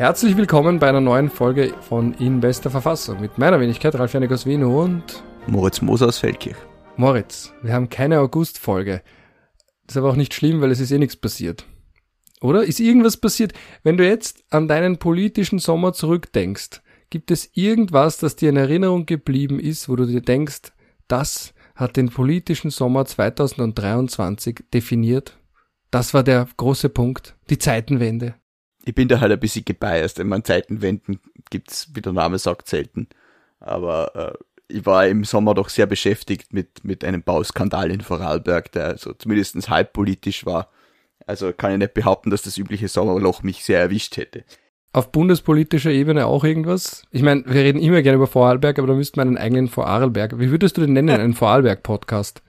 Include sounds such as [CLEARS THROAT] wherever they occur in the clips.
Herzlich willkommen bei einer neuen Folge von In bester Verfassung mit meiner Wenigkeit Ralf Janik aus Wien und Moritz Moser aus Feldkirch. Moritz, wir haben keine August-Folge. Das ist aber auch nicht schlimm, weil es ist eh nichts passiert. Oder? Ist irgendwas passiert? Wenn du jetzt an deinen politischen Sommer zurückdenkst, gibt es irgendwas, das dir in Erinnerung geblieben ist, wo du dir denkst, das hat den politischen Sommer 2023 definiert? Das war der große Punkt, die Zeitenwende. Ich bin da halt ein bisschen gebiased. Ich meine, Zeitenwenden gibt's, wie der Name sagt, selten. Aber äh, ich war im Sommer doch sehr beschäftigt mit, mit einem Bauskandal in Vorarlberg, der also zumindest halb politisch war. Also kann ich nicht behaupten, dass das übliche Sommerloch mich sehr erwischt hätte. Auf bundespolitischer Ebene auch irgendwas? Ich meine, wir reden immer gerne über Vorarlberg, aber da müssten wir einen eigenen Vorarlberg. Wie würdest du den nennen, einen Vorarlberg-Podcast?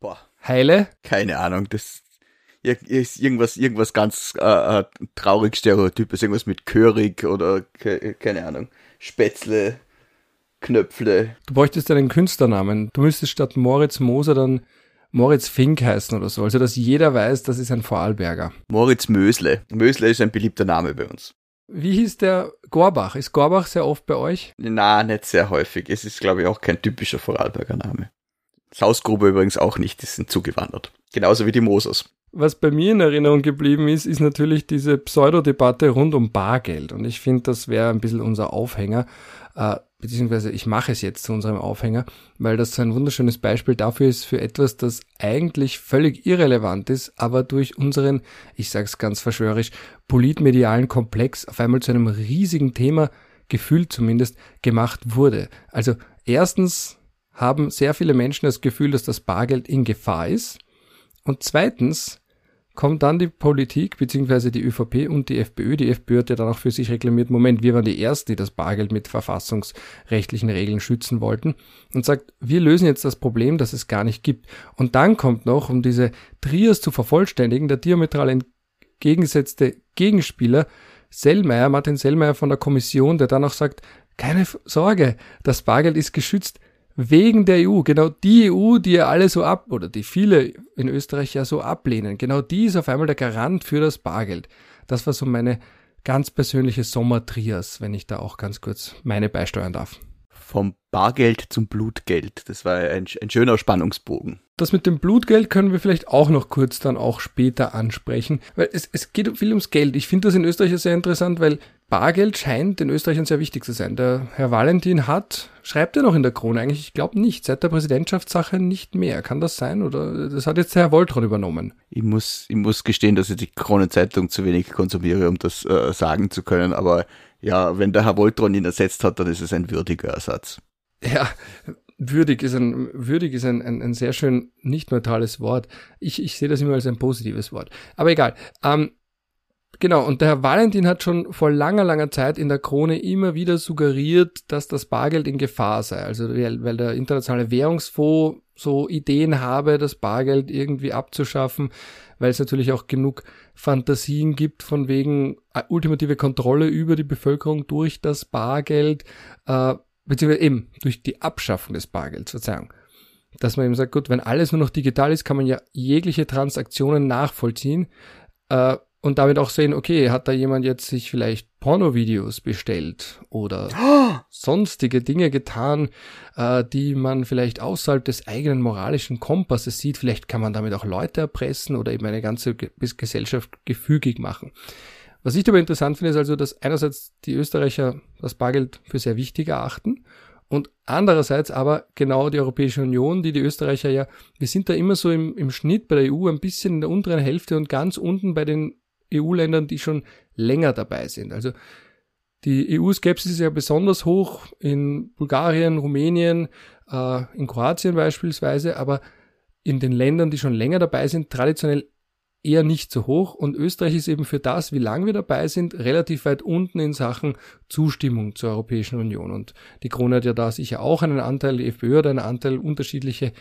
Boah. Heile? Keine Ahnung, das ist irgendwas, irgendwas ganz äh, äh, traurig Stereotypes, irgendwas mit Körig oder ke keine Ahnung, Spätzle, Knöpfle. Du bräuchtest einen Künstlernamen. Du müsstest statt Moritz Moser dann Moritz Fink heißen oder so, also dass jeder weiß, das ist ein Vorarlberger. Moritz Mösle. Mösle ist ein beliebter Name bei uns. Wie hieß der Gorbach? Ist Gorbach sehr oft bei euch? Na, nicht sehr häufig. Es ist, glaube ich, auch kein typischer Vorarlberger Name. Sausgrube übrigens auch nicht, die sind zugewandert. Genauso wie die Mosers. Was bei mir in Erinnerung geblieben ist, ist natürlich diese Pseudodebatte rund um Bargeld. Und ich finde, das wäre ein bisschen unser Aufhänger. Äh, beziehungsweise ich mache es jetzt zu unserem Aufhänger, weil das so ein wunderschönes Beispiel dafür ist für etwas, das eigentlich völlig irrelevant ist, aber durch unseren, ich sage es ganz verschwörerisch, politmedialen Komplex auf einmal zu einem riesigen Thema, gefühlt zumindest, gemacht wurde. Also erstens haben sehr viele Menschen das Gefühl, dass das Bargeld in Gefahr ist. Und zweitens kommt dann die Politik beziehungsweise die ÖVP und die FPÖ. Die FPÖ hat ja dann auch für sich reklamiert, Moment, wir waren die Ersten, die das Bargeld mit verfassungsrechtlichen Regeln schützen wollten und sagt, wir lösen jetzt das Problem, das es gar nicht gibt. Und dann kommt noch, um diese Trias zu vervollständigen, der diametral entgegengesetzte Gegenspieler, Sellmeier, Martin Sellmeier von der Kommission, der dann auch sagt, keine Sorge, das Bargeld ist geschützt wegen der EU, genau die EU, die ja alle so ab, oder die viele in Österreich ja so ablehnen, genau die ist auf einmal der Garant für das Bargeld. Das war so meine ganz persönliche Sommertrias, wenn ich da auch ganz kurz meine beisteuern darf. Vom Bargeld zum Blutgeld, das war ein, ein schöner Spannungsbogen. Das mit dem Blutgeld können wir vielleicht auch noch kurz dann auch später ansprechen, weil es, es geht viel ums Geld. Ich finde das in Österreich sehr interessant, weil Bargeld scheint den Österreichern sehr wichtig zu sein. Der Herr Valentin hat, schreibt er noch in der Krone eigentlich, ich glaube nicht, seit der Präsidentschaftssache nicht mehr. Kann das sein? Oder das hat jetzt der Herr Woltron übernommen? Ich muss, ich muss gestehen, dass ich die Kronenzeitung zu wenig konsumiere, um das äh, sagen zu können. Aber ja, wenn der Herr Woltron ihn ersetzt hat, dann ist es ein würdiger Ersatz. Ja, würdig ist ein, würdig ist ein, ein, ein sehr schön nicht neutrales Wort. Ich, ich sehe das immer als ein positives Wort. Aber egal. Ähm, Genau, und der Herr Valentin hat schon vor langer, langer Zeit in der Krone immer wieder suggeriert, dass das Bargeld in Gefahr sei. Also weil der internationale Währungsfonds so Ideen habe, das Bargeld irgendwie abzuschaffen, weil es natürlich auch genug Fantasien gibt von wegen äh, ultimative Kontrolle über die Bevölkerung durch das Bargeld, äh, beziehungsweise eben durch die Abschaffung des Bargelds, Verzeihung. Dass man eben sagt, gut, wenn alles nur noch digital ist, kann man ja jegliche Transaktionen nachvollziehen. Äh, und damit auch sehen, okay, hat da jemand jetzt sich vielleicht Pornovideos bestellt oder oh. [GASPS] sonstige Dinge getan, äh, die man vielleicht außerhalb des eigenen moralischen Kompasses sieht. Vielleicht kann man damit auch Leute erpressen oder eben eine ganze Gesellschaft gefügig machen. Was ich dabei interessant finde, ist also, dass einerseits die Österreicher das Bargeld für sehr wichtig erachten und andererseits aber genau die Europäische Union, die die Österreicher ja, wir sind da immer so im, im Schnitt bei der EU ein bisschen in der unteren Hälfte und ganz unten bei den EU-Ländern, die schon länger dabei sind. Also die EU-Skepsis ist ja besonders hoch in Bulgarien, Rumänien, äh, in Kroatien beispielsweise, aber in den Ländern, die schon länger dabei sind, traditionell eher nicht so hoch. Und Österreich ist eben für das, wie lange wir dabei sind, relativ weit unten in Sachen Zustimmung zur Europäischen Union. Und die Krone hat ja da sicher auch einen Anteil, die FPÖ hat einen Anteil, unterschiedliche,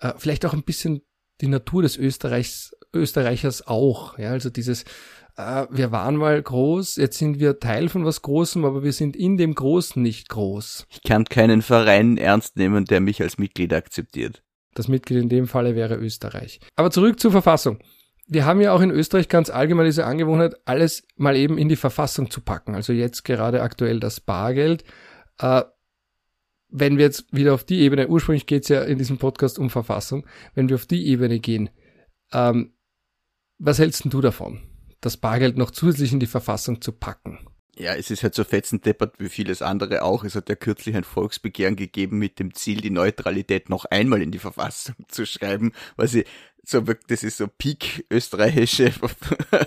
äh, vielleicht auch ein bisschen die Natur des Österreichs Österreichers auch. Ja, also dieses, äh, wir waren mal groß, jetzt sind wir Teil von was Großem, aber wir sind in dem Großen nicht groß. Ich kann keinen Verein ernst nehmen, der mich als Mitglied akzeptiert. Das Mitglied in dem Falle wäre Österreich. Aber zurück zur Verfassung. wir haben ja auch in Österreich ganz allgemein diese Angewohnheit, alles mal eben in die Verfassung zu packen. Also jetzt gerade aktuell das Bargeld. Äh, wenn wir jetzt wieder auf die Ebene, ursprünglich geht es ja in diesem Podcast um Verfassung, wenn wir auf die Ebene gehen, ähm, was hältst du davon, das Bargeld noch zusätzlich in die Verfassung zu packen? Ja, es ist halt so fetzendeppert wie vieles andere auch. Es hat ja kürzlich ein Volksbegehren gegeben mit dem Ziel, die Neutralität noch einmal in die Verfassung zu schreiben, weil sie so das ist so peak österreichische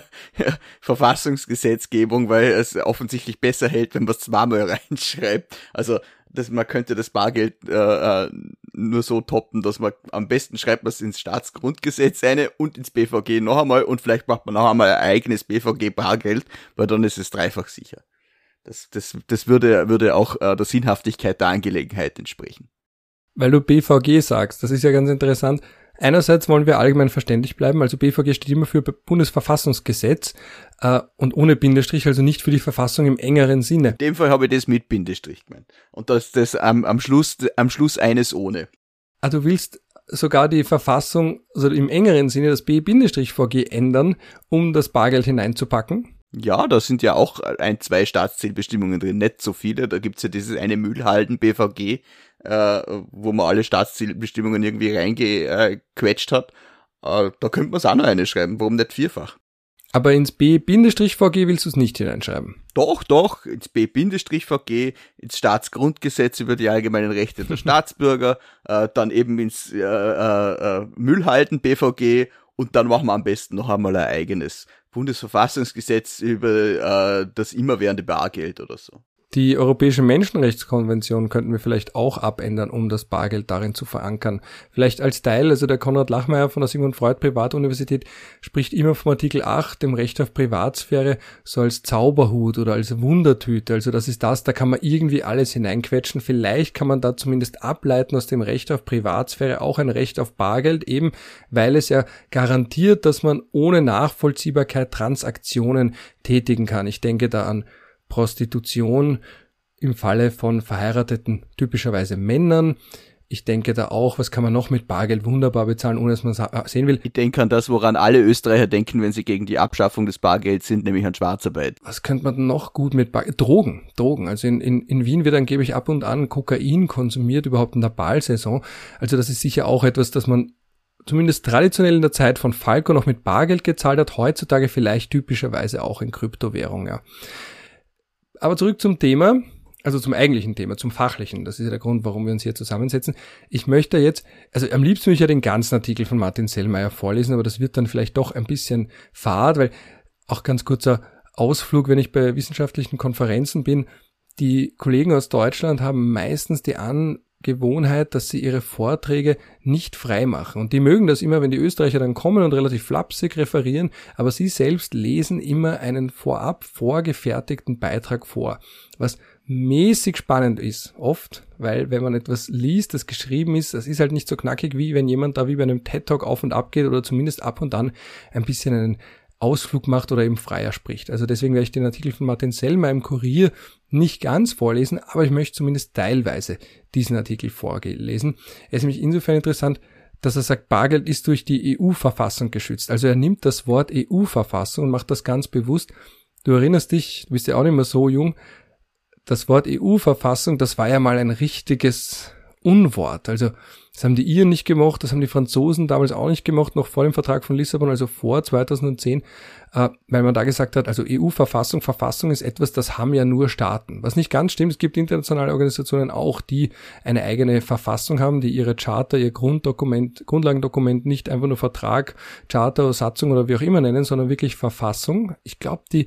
[LAUGHS] Verfassungsgesetzgebung, weil es offensichtlich besser hält, wenn man es zweimal [LAUGHS] reinschreibt. Also dass man könnte das Bargeld äh, äh, nur so toppen, dass man am besten schreibt man es ins Staatsgrundgesetz eine und ins BVG noch einmal und vielleicht macht man noch einmal ein eigenes BVG Bargeld, weil dann ist es dreifach sicher. Das, das, das würde, würde auch äh, der Sinnhaftigkeit der Angelegenheit entsprechen. Weil du BVG sagst, das ist ja ganz interessant. Einerseits wollen wir allgemein verständlich bleiben, also BVG steht immer für Bundesverfassungsgesetz äh, und ohne Bindestrich, also nicht für die Verfassung im engeren Sinne. In dem Fall habe ich das mit Bindestrich gemeint. Und das das am, am Schluss am Schluss eines ohne. Ah, du willst sogar die Verfassung, also im engeren Sinne das B-VG ändern, um das Bargeld hineinzupacken? Ja, da sind ja auch ein, zwei Staatszielbestimmungen drin, nicht so viele. Da gibt's ja dieses eine Mühlhalden BVG, äh, wo man alle Staatszielbestimmungen irgendwie reingequetscht hat. Äh, da könnte man es auch noch eine schreiben, warum nicht vierfach? Aber ins B-VG willst du es nicht hineinschreiben? Doch, doch, ins B-VG, ins Staatsgrundgesetz über die allgemeinen Rechte der [LAUGHS] Staatsbürger, äh, dann eben ins äh, äh, Müllhalten BVG und dann machen wir am besten noch einmal ein eigenes Bundesverfassungsgesetz über äh, das immerwährende Bargeld oder so. Die Europäische Menschenrechtskonvention könnten wir vielleicht auch abändern, um das Bargeld darin zu verankern. Vielleicht als Teil, also der Konrad Lachmeier von der Sigmund Freud Privatuniversität spricht immer vom Artikel 8, dem Recht auf Privatsphäre, so als Zauberhut oder als Wundertüte. Also das ist das, da kann man irgendwie alles hineinquetschen. Vielleicht kann man da zumindest ableiten aus dem Recht auf Privatsphäre auch ein Recht auf Bargeld, eben weil es ja garantiert, dass man ohne Nachvollziehbarkeit Transaktionen tätigen kann. Ich denke da an Prostitution im Falle von verheirateten typischerweise Männern. Ich denke da auch, was kann man noch mit Bargeld wunderbar bezahlen, ohne dass man äh, sehen will. Ich denke an das, woran alle Österreicher denken, wenn sie gegen die Abschaffung des Bargelds sind, nämlich an Schwarzarbeit. Was könnte man noch gut mit Bargeld? Drogen, Drogen. Also in, in, in Wien wird angeblich ab und an Kokain konsumiert, überhaupt in der Ballsaison. Also das ist sicher auch etwas, das man zumindest traditionell in der Zeit von Falco noch mit Bargeld gezahlt hat, heutzutage vielleicht typischerweise auch in Kryptowährung, ja. Aber zurück zum Thema, also zum eigentlichen Thema, zum fachlichen. Das ist ja der Grund, warum wir uns hier zusammensetzen. Ich möchte jetzt, also am liebsten würde ich ja den ganzen Artikel von Martin Sellmeier vorlesen, aber das wird dann vielleicht doch ein bisschen fad, weil auch ganz kurzer Ausflug, wenn ich bei wissenschaftlichen Konferenzen bin, die Kollegen aus Deutschland haben meistens die An Gewohnheit, dass sie ihre Vorträge nicht frei machen. Und die mögen das immer, wenn die Österreicher dann kommen und relativ flapsig referieren, aber sie selbst lesen immer einen vorab vorgefertigten Beitrag vor, was mäßig spannend ist, oft, weil wenn man etwas liest, das geschrieben ist, das ist halt nicht so knackig, wie wenn jemand da wie bei einem TED-Talk auf und ab geht oder zumindest ab und an ein bisschen einen Ausflug macht oder eben freier spricht. Also deswegen werde ich den Artikel von Martin Sellmer im Kurier nicht ganz vorlesen, aber ich möchte zumindest teilweise diesen Artikel vorlesen. Er ist nämlich insofern interessant, dass er sagt, Bargeld ist durch die EU-Verfassung geschützt. Also er nimmt das Wort EU-Verfassung und macht das ganz bewusst. Du erinnerst dich, du bist ja auch nicht mehr so jung, das Wort EU-Verfassung, das war ja mal ein richtiges Unwort. Also das haben die Iren nicht gemacht, das haben die Franzosen damals auch nicht gemacht, noch vor dem Vertrag von Lissabon, also vor 2010, äh, weil man da gesagt hat, also EU-Verfassung, Verfassung ist etwas, das haben ja nur Staaten. Was nicht ganz stimmt, es gibt internationale Organisationen auch, die eine eigene Verfassung haben, die ihre Charter, ihr Grunddokument, Grundlagendokument nicht einfach nur Vertrag, Charter, Satzung oder wie auch immer nennen, sondern wirklich Verfassung. Ich glaube, die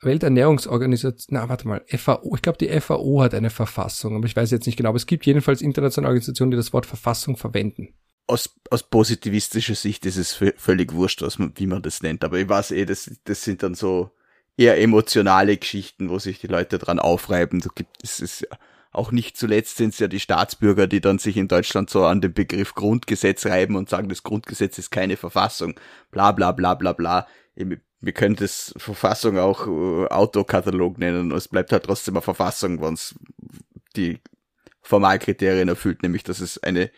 Welternährungsorganisation, na warte mal, FAO, ich glaube die FAO hat eine Verfassung, aber ich weiß jetzt nicht genau, aber es gibt jedenfalls internationale Organisationen, die das Wort Verfassung verwenden. Aus, aus positivistischer Sicht ist es völlig wurscht, was man, wie man das nennt, aber ich weiß eh, das, das sind dann so eher emotionale Geschichten, wo sich die Leute dran aufreiben. So gibt es ist auch nicht zuletzt sind es ja die Staatsbürger, die dann sich in Deutschland so an den Begriff Grundgesetz reiben und sagen, das Grundgesetz ist keine Verfassung, bla bla bla bla bla wir können das Verfassung auch äh, Autokatalog nennen. Es bleibt halt trotzdem eine Verfassung, wenn es die Formalkriterien erfüllt, nämlich dass es eine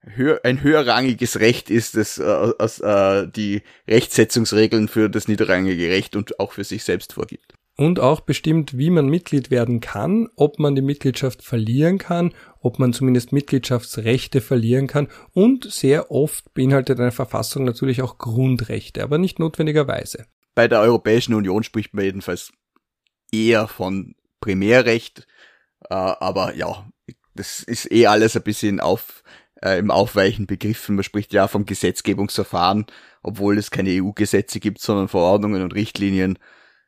höher, ein höherrangiges Recht ist, das äh, als, äh, die Rechtsetzungsregeln für das niederrangige Recht und auch für sich selbst vorgibt. Und auch bestimmt, wie man Mitglied werden kann, ob man die Mitgliedschaft verlieren kann, ob man zumindest Mitgliedschaftsrechte verlieren kann und sehr oft beinhaltet eine Verfassung natürlich auch Grundrechte, aber nicht notwendigerweise. Bei der Europäischen Union spricht man jedenfalls eher von Primärrecht, äh, aber ja, das ist eh alles ein bisschen auf, äh, im Aufweichen begriffen. Man spricht ja vom Gesetzgebungsverfahren, obwohl es keine EU-Gesetze gibt, sondern Verordnungen und Richtlinien.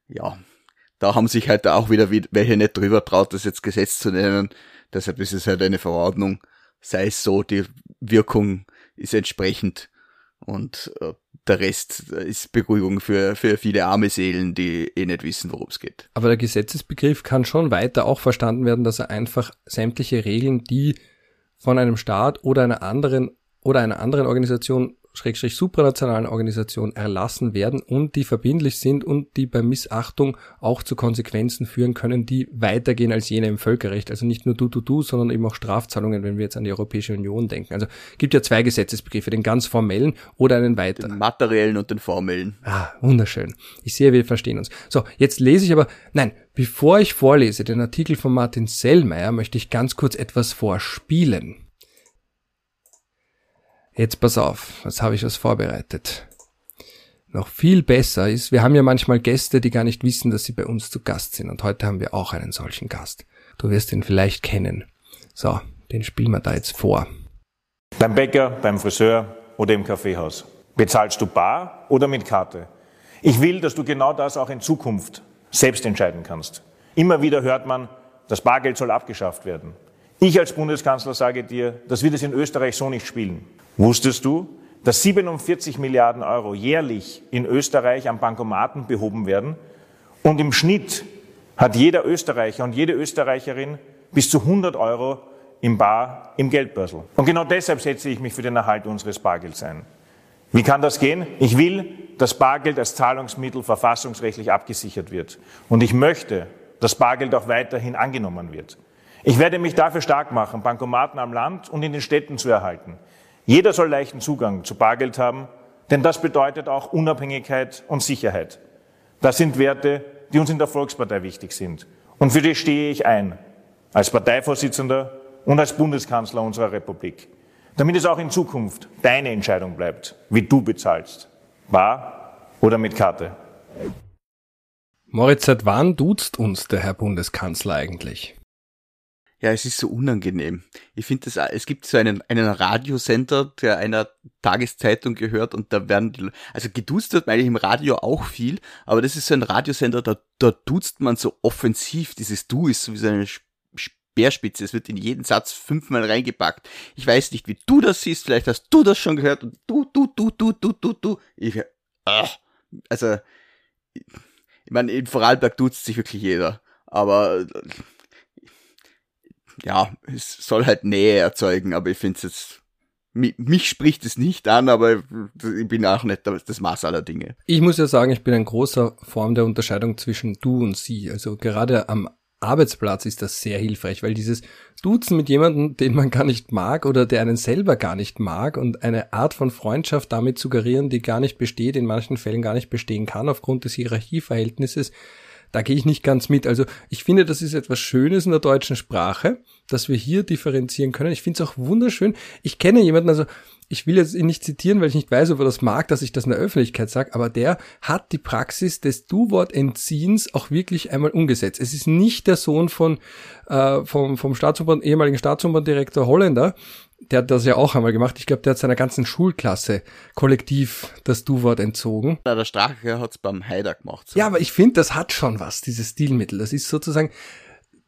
Ja, da haben sich halt auch wieder welche nicht drüber traut, das jetzt Gesetz zu nennen. Deshalb ist es halt eine Verordnung. Sei es so, die Wirkung ist entsprechend und äh, der Rest ist Beruhigung für, für viele arme Seelen, die eh nicht wissen, worum es geht. Aber der Gesetzesbegriff kann schon weiter auch verstanden werden, dass er einfach sämtliche Regeln, die von einem Staat oder einer anderen oder einer anderen Organisation Schrägstrich supranationalen Organisation erlassen werden und die verbindlich sind und die bei Missachtung auch zu Konsequenzen führen können, die weitergehen als jene im Völkerrecht. Also nicht nur du, du, du, sondern eben auch Strafzahlungen, wenn wir jetzt an die Europäische Union denken. Also gibt ja zwei Gesetzesbegriffe, den ganz formellen oder einen weiteren. Den materiellen und den formellen. Ah, wunderschön. Ich sehe, wir verstehen uns. So, jetzt lese ich aber, nein, bevor ich vorlese den Artikel von Martin Sellmeier, möchte ich ganz kurz etwas vorspielen. Jetzt pass auf, jetzt habe ich was vorbereitet. Noch viel besser ist, wir haben ja manchmal Gäste, die gar nicht wissen, dass sie bei uns zu Gast sind. Und heute haben wir auch einen solchen Gast. Du wirst ihn vielleicht kennen. So, den spielen wir da jetzt vor. Beim Bäcker, beim Friseur oder im Kaffeehaus. Bezahlst du bar oder mit Karte? Ich will, dass du genau das auch in Zukunft selbst entscheiden kannst. Immer wieder hört man, das Bargeld soll abgeschafft werden. Ich als Bundeskanzler sage dir, das wird es in Österreich so nicht spielen. Wusstest du, dass 47 Milliarden Euro jährlich in Österreich am Bankomaten behoben werden? Und im Schnitt hat jeder Österreicher und jede Österreicherin bis zu 100 Euro im Bar im Geldbörsel. Und genau deshalb setze ich mich für den Erhalt unseres Bargelds ein. Wie kann das gehen? Ich will, dass Bargeld als Zahlungsmittel verfassungsrechtlich abgesichert wird. Und ich möchte, dass Bargeld auch weiterhin angenommen wird. Ich werde mich dafür stark machen, Bankomaten am Land und in den Städten zu erhalten. Jeder soll leichten Zugang zu Bargeld haben, denn das bedeutet auch Unabhängigkeit und Sicherheit. Das sind Werte, die uns in der Volkspartei wichtig sind. Und für die stehe ich ein, als Parteivorsitzender und als Bundeskanzler unserer Republik, damit es auch in Zukunft deine Entscheidung bleibt, wie du bezahlst, bar oder mit Karte. Moritz, seit wann duzt uns der Herr Bundeskanzler eigentlich? Ja, es ist so unangenehm. Ich finde es, es gibt so einen, einen Radiosender, der einer Tageszeitung gehört und da werden die, also geduzt wird man eigentlich im Radio auch viel, aber das ist so ein Radiosender, da, da duzt man so offensiv. Dieses Du ist so wie so eine Speerspitze. Es wird in jeden Satz fünfmal reingepackt. Ich weiß nicht, wie du das siehst. Vielleicht hast du das schon gehört und du, du, du, du, du, du, du. Ich, ach, also, ich meine, in Vorarlberg duzt sich wirklich jeder. Aber ja, es soll halt Nähe erzeugen, aber ich finde es jetzt mich spricht es nicht an, aber ich bin auch nicht das Maß aller Dinge. Ich muss ja sagen, ich bin ein großer Form der Unterscheidung zwischen du und sie. Also gerade am Arbeitsplatz ist das sehr hilfreich, weil dieses Duzen mit jemandem, den man gar nicht mag oder der einen selber gar nicht mag und eine Art von Freundschaft damit suggerieren, die gar nicht besteht, in manchen Fällen gar nicht bestehen kann aufgrund des Hierarchieverhältnisses, da gehe ich nicht ganz mit. Also ich finde, das ist etwas Schönes in der deutschen Sprache, dass wir hier differenzieren können. Ich finde es auch wunderschön. Ich kenne jemanden, also ich will jetzt ihn nicht zitieren, weil ich nicht weiß, ob er das mag, dass ich das in der Öffentlichkeit sage, aber der hat die Praxis des Du-Wort-Entziehens auch wirklich einmal umgesetzt. Es ist nicht der Sohn von äh, vom, vom Staatsober, ehemaligen Staatsoberdirektor Holländer, der hat das ja auch einmal gemacht. Ich glaube, der hat seiner ganzen Schulklasse kollektiv das Du-Wort entzogen. Ja, der Strache hat's beim Haider gemacht. So. Ja, aber ich finde, das hat schon was, dieses Stilmittel. Das ist sozusagen,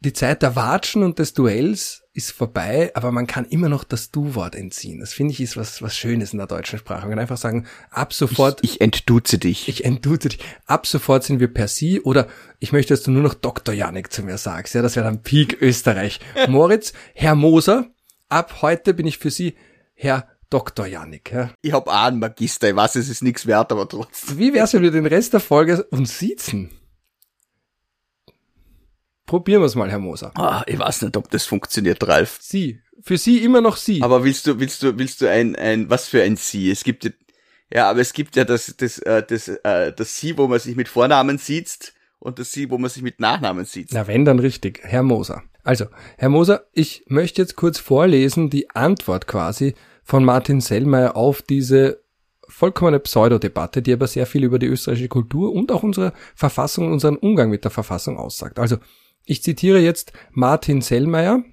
die Zeit der Watschen und des Duells ist vorbei, aber man kann immer noch das Du-Wort entziehen. Das finde ich ist was, was Schönes in der deutschen Sprache. Man kann einfach sagen, ab sofort. Ich, ich entduze dich. Ich entduze dich. Ab sofort sind wir per Sie oder ich möchte, dass du nur noch Dr. Janik zu mir sagst. Ja, das wäre dann Peak Österreich. [LAUGHS] Moritz, Herr Moser, ab heute bin ich für Sie Herr Dr. Janik. Ja. Ich hab auch einen Magister, ich weiß, es ist nichts wert, aber trotzdem. Wie wär's, wenn wir den Rest der Folge uns siezen? Probieren wir es mal, Herr Moser. Ah, ich weiß nicht, ob das funktioniert, Ralf. Sie. Für Sie immer noch Sie. Aber willst du, willst du, willst du ein, ein, was für ein Sie? Es gibt ja, aber es gibt ja das, das, äh, das, äh, das Sie, wo man sich mit Vornamen sieht und das Sie, wo man sich mit Nachnamen sieht. Na, wenn, dann richtig. Herr Moser. Also, Herr Moser, ich möchte jetzt kurz vorlesen die Antwort quasi von Martin Sellmeier auf diese vollkommene Pseudodebatte, die aber sehr viel über die österreichische Kultur und auch unsere Verfassung und unseren Umgang mit der Verfassung aussagt. Also, ich zitiere jetzt Martin Sellmeier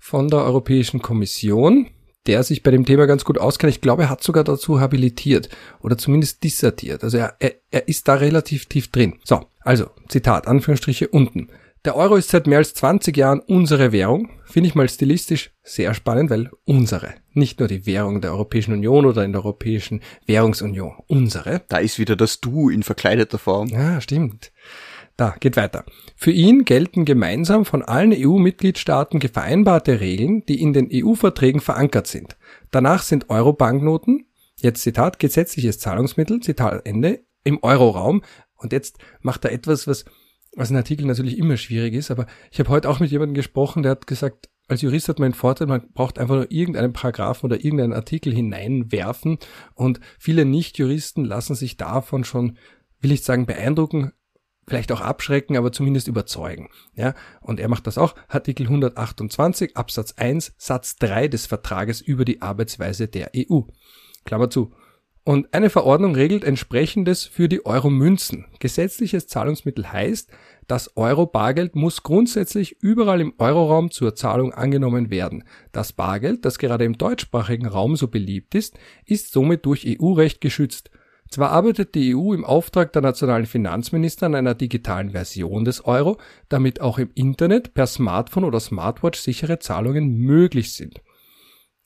von der Europäischen Kommission, der sich bei dem Thema ganz gut auskennt. Ich glaube, er hat sogar dazu habilitiert oder zumindest dissertiert. Also er, er, er ist da relativ tief drin. So, also Zitat, Anführungsstriche unten. Der Euro ist seit mehr als 20 Jahren unsere Währung. Finde ich mal stilistisch sehr spannend, weil unsere. Nicht nur die Währung der Europäischen Union oder in der Europäischen Währungsunion. Unsere. Da ist wieder das Du in verkleideter Form. Ja, stimmt. Da, geht weiter. Für ihn gelten gemeinsam von allen EU-Mitgliedstaaten vereinbarte Regeln, die in den EU-Verträgen verankert sind. Danach sind Euro-Banknoten, jetzt Zitat, gesetzliches Zahlungsmittel, Zitat Ende, im Euroraum. Und jetzt macht er etwas, was, was in Artikeln natürlich immer schwierig ist, aber ich habe heute auch mit jemandem gesprochen, der hat gesagt, als Jurist hat man einen Vorteil, man braucht einfach nur irgendeinen Paragraphen oder irgendeinen Artikel hineinwerfen und viele Nicht-Juristen lassen sich davon schon, will ich sagen, beeindrucken, vielleicht auch abschrecken, aber zumindest überzeugen. Ja, und er macht das auch. Artikel 128 Absatz 1 Satz 3 des Vertrages über die Arbeitsweise der EU. Klammer zu. Und eine Verordnung regelt entsprechendes für die Euro-Münzen. Gesetzliches Zahlungsmittel heißt, das Euro-Bargeld muss grundsätzlich überall im Euroraum zur Zahlung angenommen werden. Das Bargeld, das gerade im deutschsprachigen Raum so beliebt ist, ist somit durch EU-Recht geschützt. Zwar arbeitet die EU im Auftrag der nationalen Finanzminister an einer digitalen Version des Euro, damit auch im Internet, per Smartphone oder Smartwatch sichere Zahlungen möglich sind.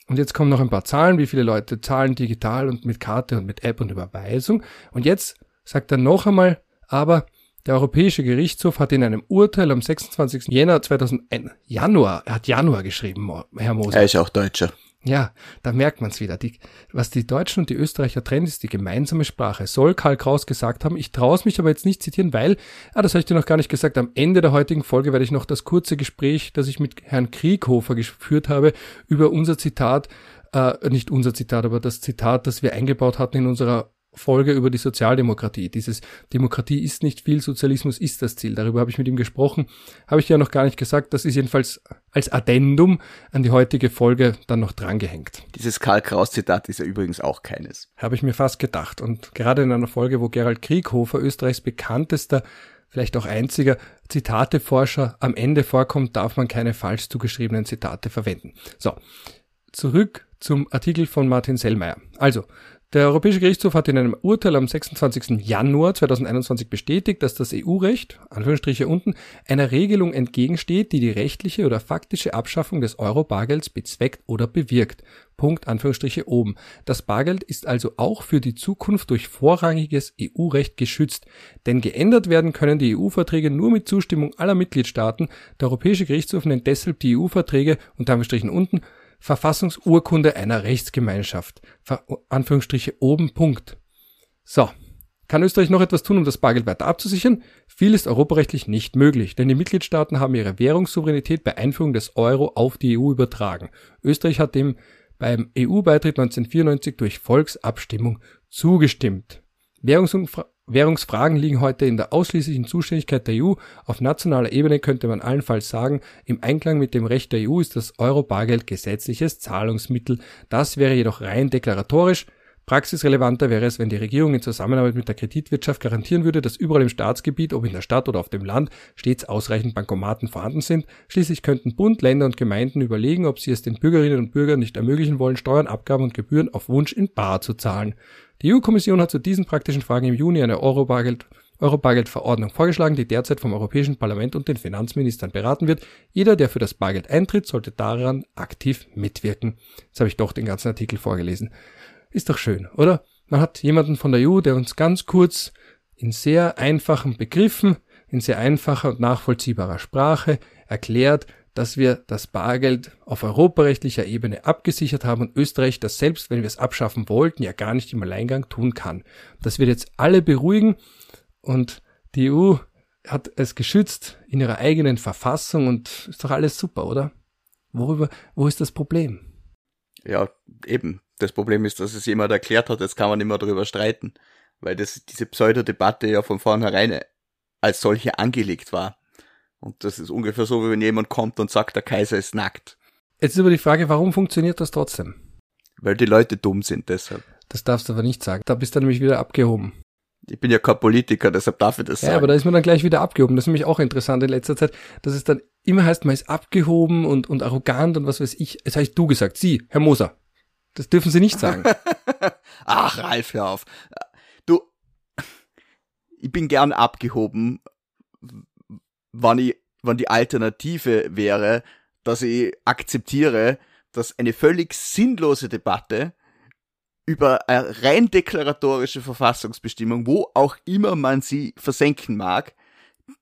Und jetzt kommen noch ein paar Zahlen, wie viele Leute zahlen digital und mit Karte und mit App und Überweisung. Und jetzt sagt er noch einmal, aber der Europäische Gerichtshof hat in einem Urteil am 26. Jänner 2001, Januar, er hat Januar geschrieben, Herr Moser. Er ist auch Deutscher. Ja, da merkt man's wieder. Die, was die Deutschen und die Österreicher trennt, ist die gemeinsame Sprache. Soll Karl Kraus gesagt haben. Ich traue es mich aber jetzt nicht zitieren, weil, ah, das habe ich dir noch gar nicht gesagt, am Ende der heutigen Folge werde ich noch das kurze Gespräch, das ich mit Herrn Krieghofer geführt habe, über unser Zitat, äh, nicht unser Zitat, aber das Zitat, das wir eingebaut hatten in unserer Folge über die Sozialdemokratie. Dieses Demokratie ist nicht viel, Sozialismus ist das Ziel. Darüber habe ich mit ihm gesprochen. Habe ich ja noch gar nicht gesagt. Das ist jedenfalls als Addendum an die heutige Folge dann noch drangehängt. Dieses Karl Kraus Zitat ist ja übrigens auch keines. Habe ich mir fast gedacht. Und gerade in einer Folge, wo Gerald Krieghofer, Österreichs bekanntester, vielleicht auch einziger Zitateforscher am Ende vorkommt, darf man keine falsch zugeschriebenen Zitate verwenden. So. Zurück zum Artikel von Martin Sellmeier. Also, der Europäische Gerichtshof hat in einem Urteil am 26. Januar 2021 bestätigt, dass das EU-Recht, Anführungsstriche unten, einer Regelung entgegensteht, die die rechtliche oder faktische Abschaffung des Euro-Bargelds bezweckt oder bewirkt. Punkt, Anführungsstriche oben. Das Bargeld ist also auch für die Zukunft durch vorrangiges EU-Recht geschützt, denn geändert werden können die EU-Verträge nur mit Zustimmung aller Mitgliedstaaten. Der Europäische Gerichtshof nennt deshalb die EU-Verträge, unter Anführungsstrichen unten, Verfassungsurkunde einer Rechtsgemeinschaft. Ver Anführungsstriche oben Punkt. So. Kann Österreich noch etwas tun, um das Bargeld weiter abzusichern? Viel ist europarechtlich nicht möglich, denn die Mitgliedstaaten haben ihre Währungssouveränität bei Einführung des Euro auf die EU übertragen. Österreich hat dem beim EU-Beitritt 1994 durch Volksabstimmung zugestimmt. Währungsumfra Währungsfragen liegen heute in der ausschließlichen Zuständigkeit der EU. Auf nationaler Ebene könnte man allenfalls sagen, im Einklang mit dem Recht der EU ist das Euro-Bargeld gesetzliches Zahlungsmittel. Das wäre jedoch rein deklaratorisch. Praxisrelevanter wäre es, wenn die Regierung in Zusammenarbeit mit der Kreditwirtschaft garantieren würde, dass überall im Staatsgebiet, ob in der Stadt oder auf dem Land, stets ausreichend Bankomaten vorhanden sind. Schließlich könnten Bund, Länder und Gemeinden überlegen, ob sie es den Bürgerinnen und Bürgern nicht ermöglichen wollen, Steuern, Abgaben und Gebühren auf Wunsch in Bar zu zahlen. Die EU-Kommission hat zu diesen praktischen Fragen im Juni eine Euro-Bargeld Euro-Bargeld-Verordnung vorgeschlagen, die derzeit vom Europäischen Parlament und den Finanzministern beraten wird. Jeder, der für das Bargeld eintritt, sollte daran aktiv mitwirken. Jetzt habe ich doch den ganzen Artikel vorgelesen. Ist doch schön, oder? Man hat jemanden von der EU, der uns ganz kurz in sehr einfachen Begriffen, in sehr einfacher und nachvollziehbarer Sprache erklärt, dass wir das Bargeld auf europarechtlicher Ebene abgesichert haben und Österreich das selbst, wenn wir es abschaffen wollten, ja gar nicht im Alleingang tun kann. Das wird jetzt alle beruhigen und die EU hat es geschützt in ihrer eigenen Verfassung und ist doch alles super, oder? Worüber, wo ist das Problem? Ja, eben. Das Problem ist, dass es jemand erklärt hat, jetzt kann man nicht mehr darüber streiten, weil das, diese Pseudodebatte ja von vornherein als solche angelegt war. Und das ist ungefähr so, wie wenn jemand kommt und sagt, der Kaiser ist nackt. Jetzt ist aber die Frage, warum funktioniert das trotzdem? Weil die Leute dumm sind deshalb. Das darfst du aber nicht sagen. Da bist du nämlich wieder abgehoben. Ich bin ja kein Politiker, deshalb darf ich das Ja, sagen. aber da ist man dann gleich wieder abgehoben. Das ist nämlich auch interessant in letzter Zeit, dass es dann immer heißt, man ist abgehoben und, und arrogant und was weiß ich. Es heißt du gesagt, Sie, Herr Moser. Das dürfen Sie nicht sagen. [LAUGHS] Ach, Ralf, hör auf. Du, ich bin gern abgehoben, wann ich, wann die Alternative wäre, dass ich akzeptiere, dass eine völlig sinnlose Debatte über eine rein deklaratorische Verfassungsbestimmung, wo auch immer man sie versenken mag,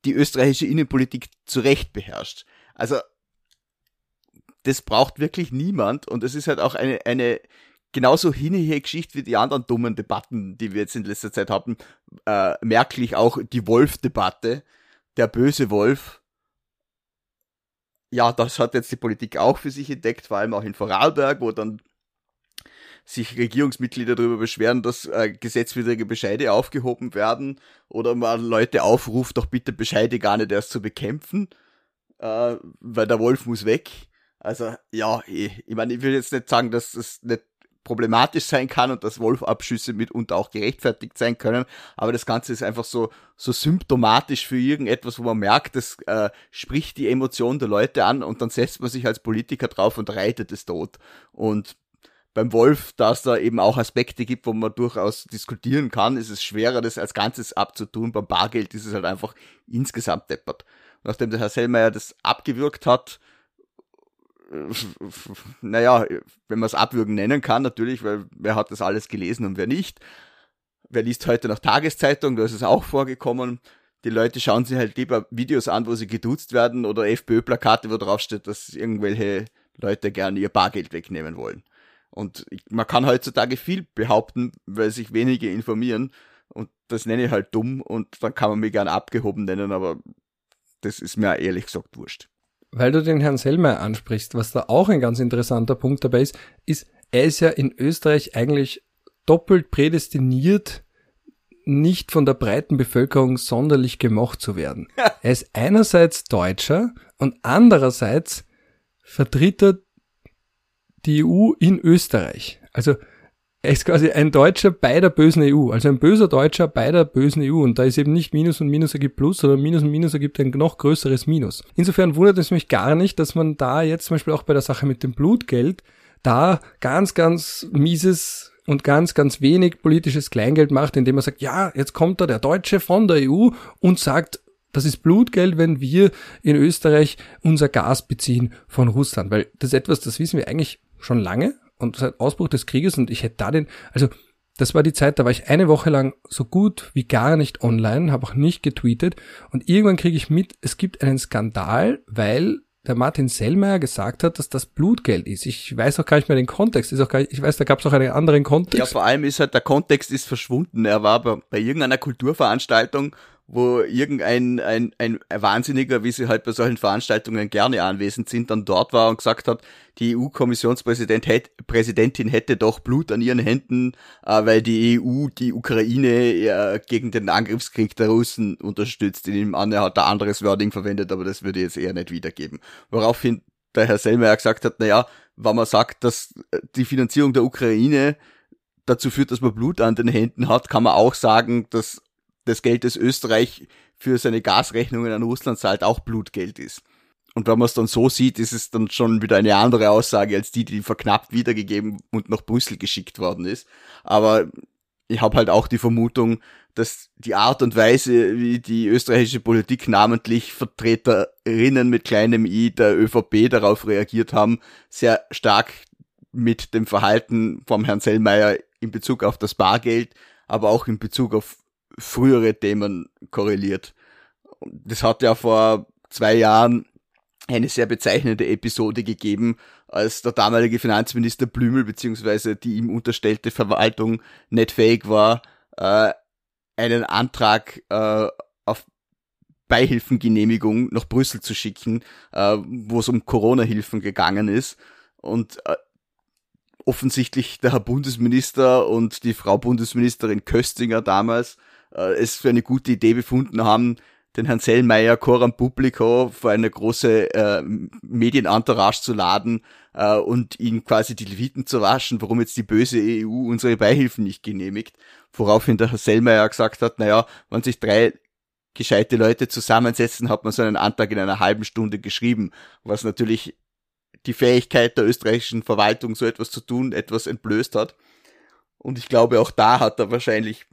die österreichische Innenpolitik zu Recht beherrscht. Also, das braucht wirklich niemand und es ist halt auch eine, eine genauso hinige Geschichte wie die anderen dummen Debatten, die wir jetzt in letzter Zeit hatten, äh, merklich auch die Wolf-Debatte, der böse Wolf. Ja, das hat jetzt die Politik auch für sich entdeckt, vor allem auch in Vorarlberg, wo dann sich Regierungsmitglieder darüber beschweren, dass äh, gesetzwidrige Bescheide aufgehoben werden oder man Leute aufruft, doch bitte Bescheide gar nicht erst zu bekämpfen, äh, weil der Wolf muss weg. Also ja, ich, ich meine, ich will jetzt nicht sagen, dass es nicht problematisch sein kann und dass Wolfabschüsse mitunter auch gerechtfertigt sein können, aber das Ganze ist einfach so so symptomatisch für irgendetwas, wo man merkt, das äh, spricht die Emotion der Leute an und dann setzt man sich als Politiker drauf und reitet es tot. Und beim Wolf, da es da eben auch Aspekte gibt, wo man durchaus diskutieren kann, ist es schwerer, das als Ganzes abzutun. Beim Bargeld ist es halt einfach insgesamt deppert. Nachdem der Herr Sellmeier das abgewürgt hat, naja, wenn man es abwürgen nennen kann, natürlich, weil wer hat das alles gelesen und wer nicht. Wer liest heute noch Tageszeitung, da ist es auch vorgekommen. Die Leute schauen sich halt lieber Videos an, wo sie geduzt werden oder FPÖ-Plakate, wo drauf steht, dass irgendwelche Leute gerne ihr Bargeld wegnehmen wollen. Und man kann heutzutage viel behaupten, weil sich wenige informieren. Und das nenne ich halt dumm und dann kann man mich gern abgehoben nennen, aber das ist mir ehrlich gesagt wurscht. Weil du den Herrn Sellmeier ansprichst, was da auch ein ganz interessanter Punkt dabei ist, ist, er ist ja in Österreich eigentlich doppelt prädestiniert, nicht von der breiten Bevölkerung sonderlich gemocht zu werden. er ist einerseits Deutscher und andererseits vertritt er die EU in Österreich. Also er ist quasi ein Deutscher bei der bösen EU, also ein böser Deutscher bei der bösen EU. Und da ist eben nicht Minus und Minus ergibt Plus, sondern Minus und Minus ergibt ein noch größeres Minus. Insofern wundert es mich gar nicht, dass man da jetzt zum Beispiel auch bei der Sache mit dem Blutgeld da ganz, ganz mieses und ganz, ganz wenig politisches Kleingeld macht, indem man sagt, ja, jetzt kommt da der Deutsche von der EU und sagt, das ist Blutgeld, wenn wir in Österreich unser Gas beziehen von Russland, weil das ist etwas, das wissen wir eigentlich schon lange und seit Ausbruch des Krieges und ich hätte da den, also das war die Zeit, da war ich eine Woche lang so gut wie gar nicht online, habe auch nicht getweetet und irgendwann kriege ich mit, es gibt einen Skandal, weil der Martin Sellmeier gesagt hat, dass das Blutgeld ist. Ich weiß auch gar nicht mehr den Kontext. Ist auch gar nicht, ich weiß, da gab es auch einen anderen Kontext. Ja, vor allem ist halt der Kontext ist verschwunden. Er war bei, bei irgendeiner Kulturveranstaltung wo irgendein ein, ein Wahnsinniger, wie sie halt bei solchen Veranstaltungen gerne anwesend sind, dann dort war und gesagt hat, die EU-Kommissionspräsidentin hätte, doch Blut an ihren Händen, äh, weil die EU die Ukraine äh, gegen den Angriffskrieg der Russen unterstützt. In dem an, er hat da anderes Wording verwendet, aber das würde ich jetzt eher nicht wiedergeben. Woraufhin der Herr Selmayr gesagt hat, naja, wenn man sagt, dass die Finanzierung der Ukraine dazu führt, dass man Blut an den Händen hat, kann man auch sagen, dass das Geld, das Österreich für seine Gasrechnungen an Russland zahlt, auch Blutgeld ist. Und wenn man es dann so sieht, ist es dann schon wieder eine andere Aussage als die, die verknappt wiedergegeben und nach Brüssel geschickt worden ist. Aber ich habe halt auch die Vermutung, dass die Art und Weise, wie die österreichische Politik, namentlich Vertreterinnen mit kleinem i der ÖVP darauf reagiert haben, sehr stark mit dem Verhalten vom Herrn Sellmeier in Bezug auf das Bargeld, aber auch in Bezug auf frühere Themen korreliert. Das hat ja vor zwei Jahren eine sehr bezeichnende Episode gegeben, als der damalige Finanzminister Blümel beziehungsweise die ihm unterstellte Verwaltung nicht fähig war, äh, einen Antrag äh, auf Beihilfengenehmigung nach Brüssel zu schicken, äh, wo es um Corona-Hilfen gegangen ist. Und äh, offensichtlich der Herr Bundesminister und die Frau Bundesministerin Köstinger damals äh, es für eine gute Idee befunden haben, den Herrn Sellmeier Coram Publico vor eine große äh, Medienentourage zu laden äh, und ihn quasi die Leviten zu waschen, warum jetzt die böse EU unsere Beihilfen nicht genehmigt. Woraufhin der Herr Sellmeier gesagt hat, naja, wenn sich drei gescheite Leute zusammensetzen, hat man so einen Antrag in einer halben Stunde geschrieben, was natürlich die Fähigkeit der österreichischen Verwaltung, so etwas zu tun, etwas entblößt hat. Und ich glaube, auch da hat er wahrscheinlich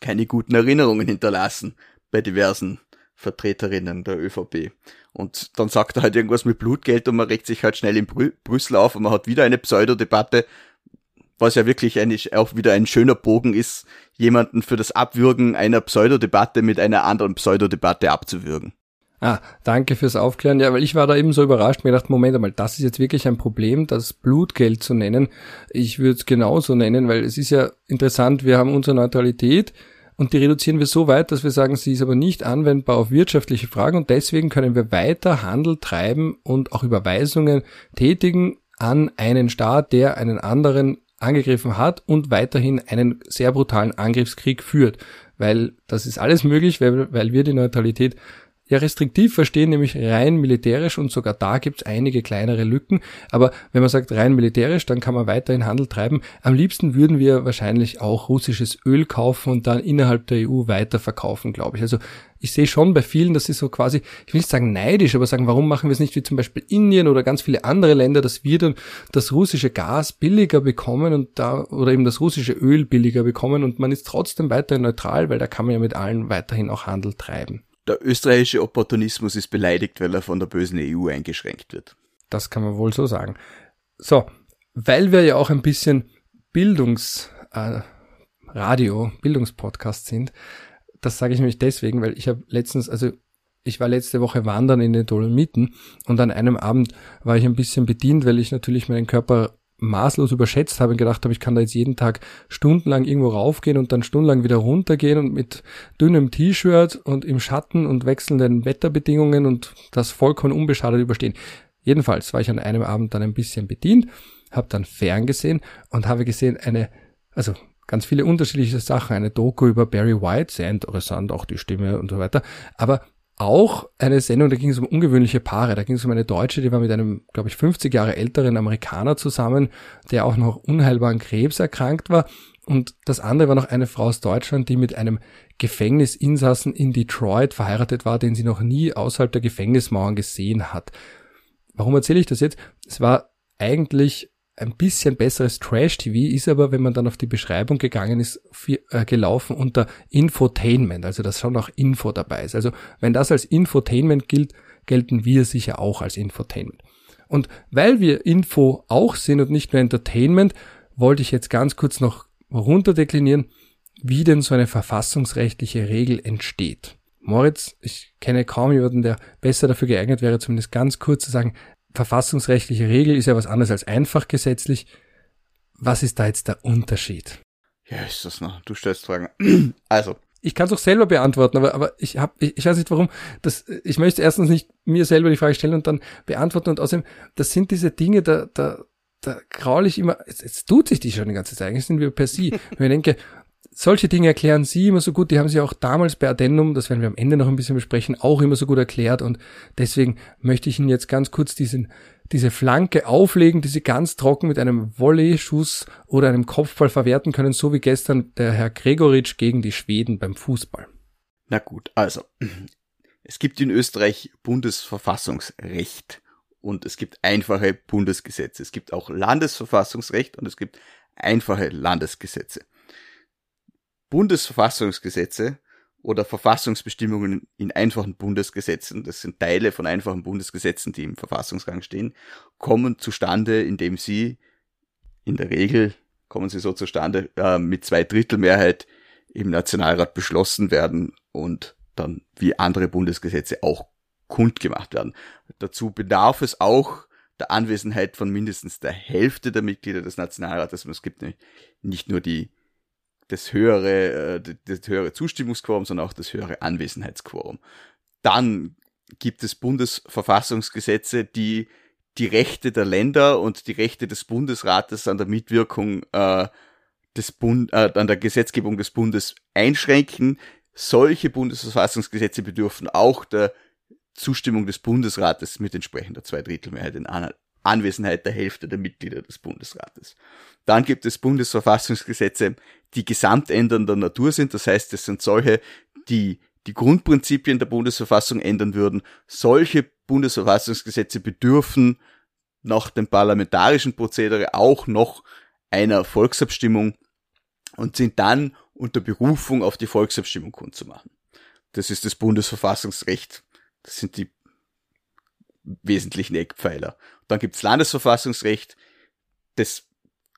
keine guten Erinnerungen hinterlassen bei diversen Vertreterinnen der ÖVP. Und dann sagt er halt irgendwas mit Blutgeld und man regt sich halt schnell in Brü Brüssel auf und man hat wieder eine Pseudodebatte, was ja wirklich eigentlich auch wieder ein schöner Bogen ist, jemanden für das Abwürgen einer Pseudodebatte mit einer anderen Pseudodebatte abzuwürgen. Ah, danke fürs Aufklären. Ja, weil ich war da eben so überrascht, mir gedacht, Moment einmal, das ist jetzt wirklich ein Problem, das Blutgeld zu nennen. Ich würde es genauso nennen, weil es ist ja interessant, wir haben unsere Neutralität, und die reduzieren wir so weit, dass wir sagen, sie ist aber nicht anwendbar auf wirtschaftliche Fragen und deswegen können wir weiter Handel treiben und auch Überweisungen tätigen an einen Staat, der einen anderen angegriffen hat und weiterhin einen sehr brutalen Angriffskrieg führt. Weil das ist alles möglich, weil, weil wir die Neutralität ja restriktiv verstehen, nämlich rein militärisch und sogar da gibt es einige kleinere Lücken. Aber wenn man sagt rein militärisch, dann kann man weiterhin Handel treiben. Am liebsten würden wir wahrscheinlich auch russisches Öl kaufen und dann innerhalb der EU weiterverkaufen, glaube ich. Also ich sehe schon bei vielen, das ist so quasi, ich will nicht sagen neidisch, aber sagen, warum machen wir es nicht wie zum Beispiel Indien oder ganz viele andere Länder, dass wir dann das russische Gas billiger bekommen und da, oder eben das russische Öl billiger bekommen und man ist trotzdem weiterhin neutral, weil da kann man ja mit allen weiterhin auch Handel treiben der österreichische Opportunismus ist beleidigt, weil er von der bösen EU eingeschränkt wird. Das kann man wohl so sagen. So, weil wir ja auch ein bisschen Bildungsradio, äh, Bildungspodcast sind, das sage ich nämlich deswegen, weil ich habe letztens, also ich war letzte Woche wandern in den Dolomiten und an einem Abend war ich ein bisschen bedient, weil ich natürlich meinen Körper maßlos überschätzt habe und gedacht habe, ich kann da jetzt jeden Tag stundenlang irgendwo raufgehen und dann stundenlang wieder runtergehen und mit dünnem T-Shirt und im Schatten und wechselnden Wetterbedingungen und das vollkommen unbeschadet überstehen. Jedenfalls war ich an einem Abend dann ein bisschen bedient, habe dann ferngesehen und habe gesehen eine, also ganz viele unterschiedliche Sachen, eine Doku über Barry White, sehr interessant, auch die Stimme und so weiter, aber auch eine Sendung, da ging es um ungewöhnliche Paare. Da ging es um eine Deutsche, die war mit einem, glaube ich, 50 Jahre älteren Amerikaner zusammen, der auch noch unheilbaren Krebs erkrankt war. Und das andere war noch eine Frau aus Deutschland, die mit einem Gefängnisinsassen in Detroit verheiratet war, den sie noch nie außerhalb der Gefängnismauern gesehen hat. Warum erzähle ich das jetzt? Es war eigentlich ein bisschen besseres Trash-TV ist aber, wenn man dann auf die Beschreibung gegangen ist, viel, äh, gelaufen unter Infotainment, also dass schon auch Info dabei ist. Also wenn das als Infotainment gilt, gelten wir sicher auch als Infotainment. Und weil wir Info auch sind und nicht nur Entertainment, wollte ich jetzt ganz kurz noch runterdeklinieren, wie denn so eine verfassungsrechtliche Regel entsteht. Moritz, ich kenne kaum jemanden, der besser dafür geeignet wäre, zumindest ganz kurz zu sagen, verfassungsrechtliche Regel ist ja was anderes als einfach gesetzlich. Was ist da jetzt der Unterschied? Ja, ist das noch? Du stellst Fragen. [CLEARS THROAT] Also. Ich kann es auch selber beantworten, aber, aber ich habe, ich, ich weiß nicht warum. Das, ich möchte erstens nicht mir selber die Frage stellen und dann beantworten und außerdem, das sind diese Dinge, da, da, da graul ich immer, jetzt, jetzt tut sich die schon die ganze Zeit. Eigentlich sind wir per sie. [LAUGHS] Wenn ich denke, solche Dinge erklären Sie immer so gut, die haben Sie auch damals bei Addendum, das werden wir am Ende noch ein bisschen besprechen, auch immer so gut erklärt und deswegen möchte ich Ihnen jetzt ganz kurz diesen, diese Flanke auflegen, die Sie ganz trocken mit einem Volley-Schuss oder einem Kopfball verwerten können, so wie gestern der Herr Gregoritsch gegen die Schweden beim Fußball. Na gut, also es gibt in Österreich Bundesverfassungsrecht und es gibt einfache Bundesgesetze. Es gibt auch Landesverfassungsrecht und es gibt einfache Landesgesetze. Bundesverfassungsgesetze oder Verfassungsbestimmungen in einfachen Bundesgesetzen, das sind Teile von einfachen Bundesgesetzen, die im Verfassungsrang stehen, kommen zustande, indem sie in der Regel kommen sie so zustande äh, mit zwei Drittel Mehrheit im Nationalrat beschlossen werden und dann wie andere Bundesgesetze auch kundgemacht werden. Dazu bedarf es auch der Anwesenheit von mindestens der Hälfte der Mitglieder des Nationalrates. Es gibt nicht nur die das höhere, äh, das höhere Zustimmungsquorum, sondern auch das höhere Anwesenheitsquorum. dann gibt es Bundesverfassungsgesetze, die die Rechte der Länder und die Rechte des Bundesrates an der Mitwirkung äh, des Bund, äh, an der Gesetzgebung des Bundes einschränken. Solche Bundesverfassungsgesetze bedürfen auch der Zustimmung des Bundesrates mit entsprechender Zweidrittelmehrheit in Anwesenheit der Hälfte der Mitglieder des Bundesrates. Dann gibt es Bundesverfassungsgesetze, die gesamtändernder Natur sind. Das heißt, es sind solche, die die Grundprinzipien der Bundesverfassung ändern würden. Solche Bundesverfassungsgesetze bedürfen nach dem parlamentarischen Prozedere auch noch einer Volksabstimmung und sind dann unter Berufung auf die Volksabstimmung kundzumachen. Das ist das Bundesverfassungsrecht. Das sind die wesentlichen Eckpfeiler. Dann gibt's Landesverfassungsrecht. Das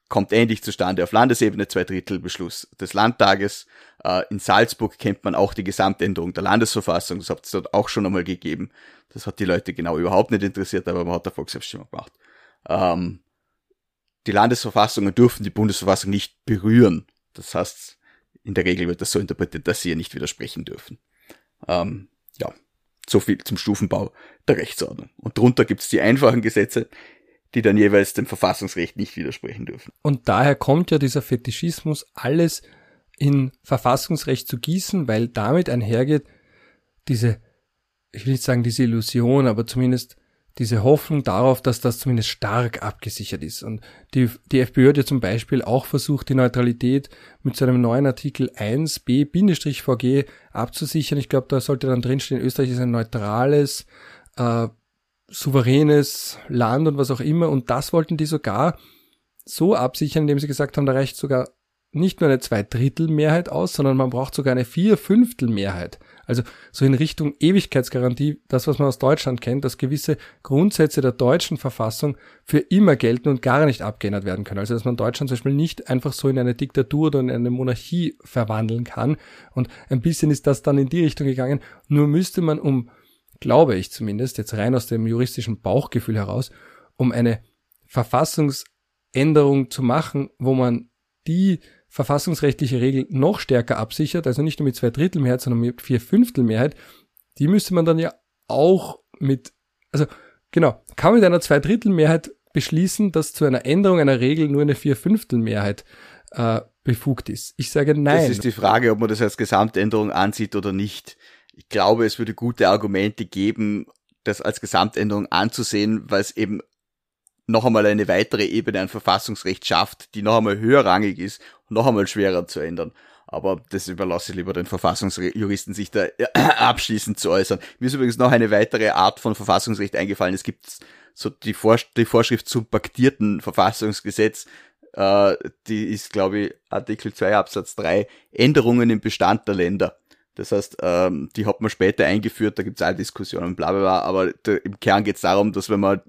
kommt ähnlich zustande auf Landesebene, zwei Drittel Beschluss des Landtages. Äh, in Salzburg kennt man auch die Gesamtänderung der Landesverfassung, das hat es dort auch schon einmal gegeben. Das hat die Leute genau überhaupt nicht interessiert, aber man hat eine Volksabstimmung gemacht. Ähm, die Landesverfassungen dürfen die Bundesverfassung nicht berühren. Das heißt, in der Regel wird das so interpretiert, dass sie ihr nicht widersprechen dürfen. Ähm, so viel zum Stufenbau der Rechtsordnung. Und drunter gibt es die einfachen Gesetze, die dann jeweils dem Verfassungsrecht nicht widersprechen dürfen. Und daher kommt ja dieser Fetischismus, alles in Verfassungsrecht zu gießen, weil damit einhergeht diese, ich will nicht sagen diese Illusion, aber zumindest diese Hoffnung darauf, dass das zumindest stark abgesichert ist. Und die, die FPÖ hat ja zum Beispiel auch versucht, die Neutralität mit so einem neuen Artikel 1b-VG abzusichern. Ich glaube, da sollte dann drinstehen, Österreich ist ein neutrales, äh, souveränes Land und was auch immer. Und das wollten die sogar so absichern, indem sie gesagt haben, da reicht sogar nicht nur eine Zweidrittelmehrheit aus, sondern man braucht sogar eine Vierfünftelmehrheit. Also so in Richtung Ewigkeitsgarantie, das, was man aus Deutschland kennt, dass gewisse Grundsätze der deutschen Verfassung für immer gelten und gar nicht abgeändert werden können. Also dass man Deutschland zum Beispiel nicht einfach so in eine Diktatur oder in eine Monarchie verwandeln kann. Und ein bisschen ist das dann in die Richtung gegangen. Nur müsste man um glaube ich zumindest, jetzt rein aus dem juristischen Bauchgefühl heraus, um eine Verfassungsänderung zu machen, wo man die verfassungsrechtliche Regel noch stärker absichert, also nicht nur mit zwei Drittel Mehrheit, sondern mit vier Fünftel Mehrheit, die müsste man dann ja auch mit, also genau, kann man mit einer zwei Drittel Mehrheit beschließen, dass zu einer Änderung einer Regel nur eine vier Fünftel Mehrheit äh, befugt ist. Ich sage nein. Das ist die Frage, ob man das als Gesamtänderung ansieht oder nicht ich glaube, es würde gute Argumente geben, das als Gesamtänderung anzusehen, weil es eben noch einmal eine weitere Ebene an Verfassungsrecht schafft, die noch einmal höherrangig ist und noch einmal schwerer zu ändern. Aber das überlasse ich lieber den Verfassungsjuristen, sich da [CLEARS THROAT] abschließend zu äußern. Mir ist übrigens noch eine weitere Art von Verfassungsrecht eingefallen. Es gibt so die, Vor die Vorschrift zum paktierten Verfassungsgesetz, äh, die ist, glaube ich, Artikel 2 Absatz 3, Änderungen im Bestand der Länder. Das heißt, ähm, die hat man später eingeführt, da gibt es auch Diskussionen, bla bla bla, aber im Kern geht es darum, dass wenn man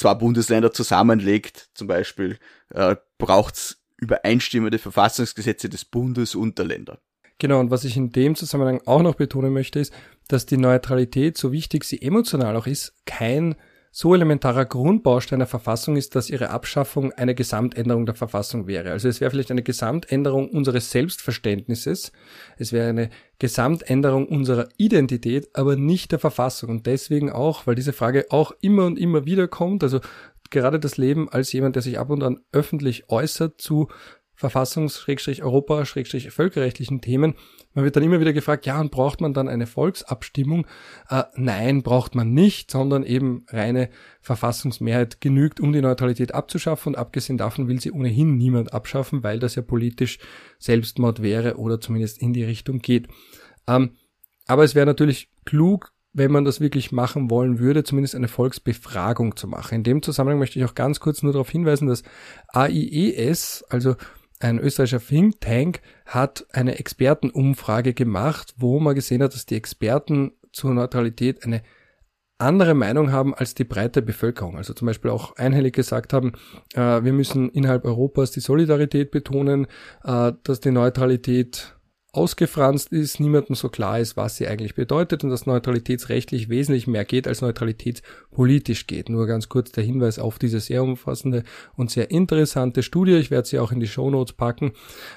zwei Bundesländer zusammenlegt, zum Beispiel, äh, braucht es übereinstimmende Verfassungsgesetze des Bundes und der Länder. Genau, und was ich in dem Zusammenhang auch noch betonen möchte, ist, dass die Neutralität, so wichtig sie emotional auch ist, kein so elementarer Grundbaustein der Verfassung ist, dass ihre Abschaffung eine Gesamtänderung der Verfassung wäre. Also es wäre vielleicht eine Gesamtänderung unseres Selbstverständnisses, es wäre eine Gesamtänderung unserer Identität, aber nicht der Verfassung. Und deswegen auch, weil diese Frage auch immer und immer wieder kommt, also gerade das Leben als jemand, der sich ab und an öffentlich äußert zu Verfassungs-Europa-völkerrechtlichen Themen. Man wird dann immer wieder gefragt, ja, und braucht man dann eine Volksabstimmung? Äh, nein, braucht man nicht, sondern eben reine Verfassungsmehrheit genügt, um die Neutralität abzuschaffen. Und abgesehen davon will sie ohnehin niemand abschaffen, weil das ja politisch Selbstmord wäre oder zumindest in die Richtung geht. Ähm, aber es wäre natürlich klug, wenn man das wirklich machen wollen würde, zumindest eine Volksbefragung zu machen. In dem Zusammenhang möchte ich auch ganz kurz nur darauf hinweisen, dass AIES, also ein österreichischer Think Tank hat eine Expertenumfrage gemacht, wo man gesehen hat, dass die Experten zur Neutralität eine andere Meinung haben als die breite Bevölkerung. Also zum Beispiel auch einhellig gesagt haben, äh, wir müssen innerhalb Europas die Solidarität betonen, äh, dass die Neutralität ausgefranst ist, niemandem so klar ist, was sie eigentlich bedeutet und dass neutralitätsrechtlich wesentlich mehr geht, als neutralitätspolitisch geht. Nur ganz kurz der Hinweis auf diese sehr umfassende und sehr interessante Studie. Ich werde sie auch in die Show Notes packen.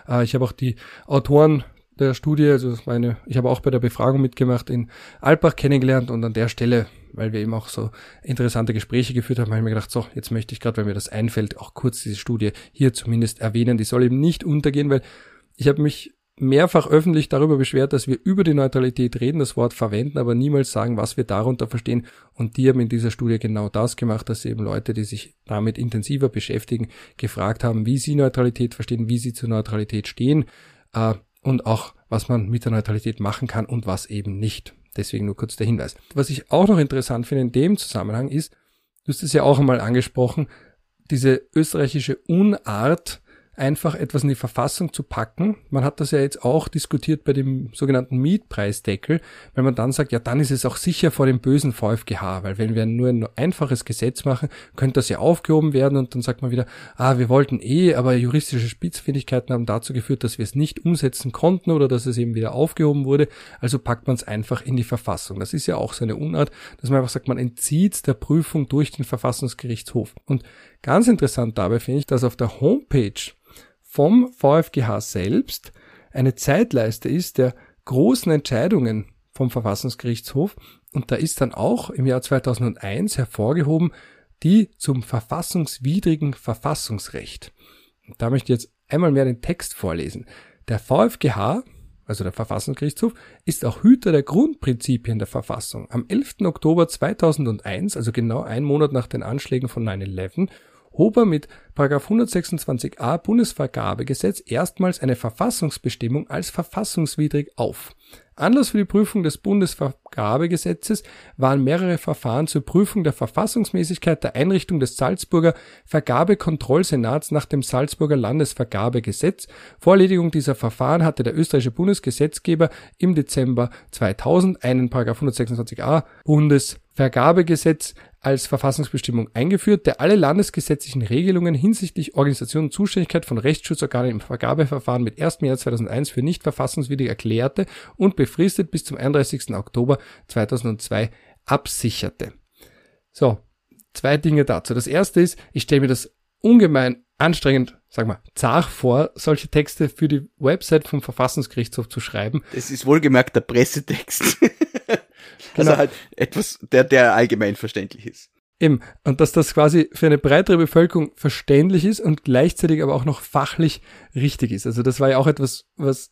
Äh, ich habe auch die Autoren der Studie, also meine, ich habe auch bei der Befragung mitgemacht in Alpbach kennengelernt und an der Stelle, weil wir eben auch so interessante Gespräche geführt haben, habe ich mir gedacht, so, jetzt möchte ich gerade, wenn mir das einfällt, auch kurz diese Studie hier zumindest erwähnen. Die soll eben nicht untergehen, weil ich habe mich mehrfach öffentlich darüber beschwert, dass wir über die Neutralität reden, das Wort verwenden, aber niemals sagen, was wir darunter verstehen. Und die haben in dieser Studie genau das gemacht, dass eben Leute, die sich damit intensiver beschäftigen, gefragt haben, wie sie Neutralität verstehen, wie sie zur Neutralität stehen äh, und auch, was man mit der Neutralität machen kann und was eben nicht. Deswegen nur kurz der Hinweis. Was ich auch noch interessant finde in dem Zusammenhang ist, du hast es ja auch einmal angesprochen, diese österreichische Unart, einfach etwas in die Verfassung zu packen. Man hat das ja jetzt auch diskutiert bei dem sogenannten Mietpreisdeckel, weil man dann sagt, ja, dann ist es auch sicher vor dem bösen VfGH, weil wenn wir nur ein einfaches Gesetz machen, könnte das ja aufgehoben werden und dann sagt man wieder, ah, wir wollten eh, aber juristische Spitzfindigkeiten haben dazu geführt, dass wir es nicht umsetzen konnten oder dass es eben wieder aufgehoben wurde, also packt man es einfach in die Verfassung. Das ist ja auch so eine Unart, dass man einfach sagt, man entzieht der Prüfung durch den Verfassungsgerichtshof. Und ganz interessant dabei finde ich, dass auf der Homepage vom VfGH selbst eine Zeitleiste ist der großen Entscheidungen vom Verfassungsgerichtshof und da ist dann auch im Jahr 2001 hervorgehoben die zum verfassungswidrigen Verfassungsrecht. Und da möchte ich jetzt einmal mehr den Text vorlesen. Der VfGH, also der Verfassungsgerichtshof, ist auch Hüter der Grundprinzipien der Verfassung. Am 11. Oktober 2001, also genau ein Monat nach den Anschlägen von 9-11, hob er mit 126a Bundesvergabegesetz erstmals eine Verfassungsbestimmung als verfassungswidrig auf. Anlass für die Prüfung des Bundesvergabegesetzes waren mehrere Verfahren zur Prüfung der Verfassungsmäßigkeit der Einrichtung des Salzburger Vergabekontrollsenats nach dem Salzburger Landesvergabegesetz. Vor Erledigung dieser Verfahren hatte der österreichische Bundesgesetzgeber im Dezember 2000 einen 126a Bundesvergabegesetz als Verfassungsbestimmung eingeführt, der alle landesgesetzlichen Regelungen hinsichtlich Organisation und Zuständigkeit von Rechtsschutzorganen im Vergabeverfahren mit 1. März 2001 für nicht verfassungswidrig erklärte und befristet bis zum 31. Oktober 2002 absicherte. So, zwei Dinge dazu. Das erste ist, ich stelle mir das ungemein anstrengend, sag mal, zart vor, solche Texte für die Website vom Verfassungsgerichtshof zu schreiben. Das ist wohlgemerkt der Pressetext. [LAUGHS] Also genau. halt etwas, der, der allgemein verständlich ist. Eben. Und dass das quasi für eine breitere Bevölkerung verständlich ist und gleichzeitig aber auch noch fachlich richtig ist. Also das war ja auch etwas, was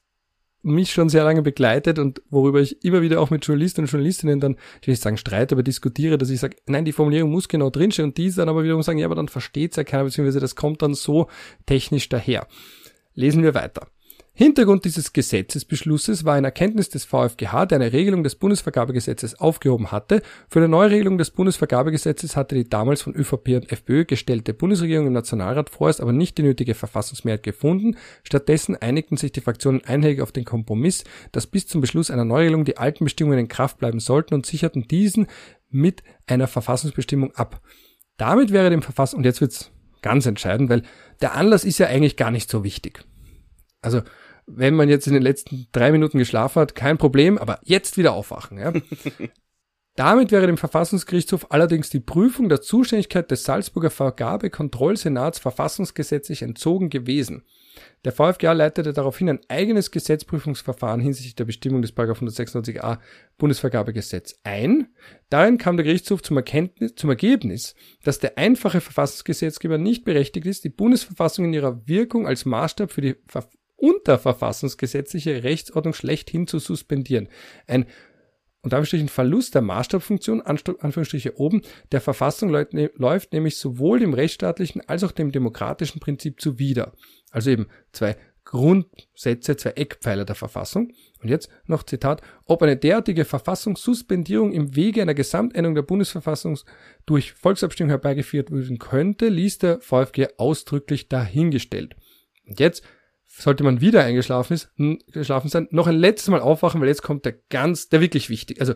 mich schon sehr lange begleitet und worüber ich immer wieder auch mit Journalisten und Journalistinnen dann, ich will nicht sagen streite, aber diskutiere, dass ich sage, nein, die Formulierung muss genau drinstehen und die dann aber wiederum sagen, ja, aber dann versteht's ja keiner, beziehungsweise das kommt dann so technisch daher. Lesen wir weiter. Hintergrund dieses Gesetzesbeschlusses war eine Erkenntnis des VfGH, der eine Regelung des Bundesvergabegesetzes aufgehoben hatte. Für eine Neuregelung des Bundesvergabegesetzes hatte die damals von ÖVP und FPÖ gestellte Bundesregierung im Nationalrat vorerst aber nicht die nötige Verfassungsmehrheit gefunden. Stattdessen einigten sich die Fraktionen einhellig auf den Kompromiss, dass bis zum Beschluss einer Neuregelung die alten Bestimmungen in Kraft bleiben sollten und sicherten diesen mit einer Verfassungsbestimmung ab. Damit wäre dem Verfassung, und jetzt wird's ganz entscheidend, weil der Anlass ist ja eigentlich gar nicht so wichtig. Also wenn man jetzt in den letzten drei Minuten geschlafen hat, kein Problem, aber jetzt wieder aufwachen. Ja? [LAUGHS] Damit wäre dem Verfassungsgerichtshof allerdings die Prüfung der Zuständigkeit des Salzburger Vergabekontrollsenats verfassungsgesetzlich entzogen gewesen. Der VfGA leitete daraufhin ein eigenes Gesetzprüfungsverfahren hinsichtlich der Bestimmung des 196a Bundesvergabegesetz ein. Darin kam der Gerichtshof zum, Erkenntnis, zum Ergebnis, dass der einfache Verfassungsgesetzgeber nicht berechtigt ist, die Bundesverfassung in ihrer Wirkung als Maßstab für die unterverfassungsgesetzliche Rechtsordnung schlechthin zu suspendieren. Ein und ein Verlust der Maßstabfunktion, Anführungsstriche oben, der Verfassung ne, läuft nämlich sowohl dem rechtsstaatlichen als auch dem demokratischen Prinzip zuwider. Also eben zwei Grundsätze, zwei Eckpfeiler der Verfassung. Und jetzt noch Zitat, ob eine derartige Verfassungssuspendierung im Wege einer Gesamtänderung der Bundesverfassung durch Volksabstimmung herbeigeführt werden könnte, ließ der VfG ausdrücklich dahingestellt. Und jetzt sollte man wieder eingeschlafen ist, geschlafen sein, noch ein letztes Mal aufwachen, weil jetzt kommt der ganz, der wirklich wichtig, also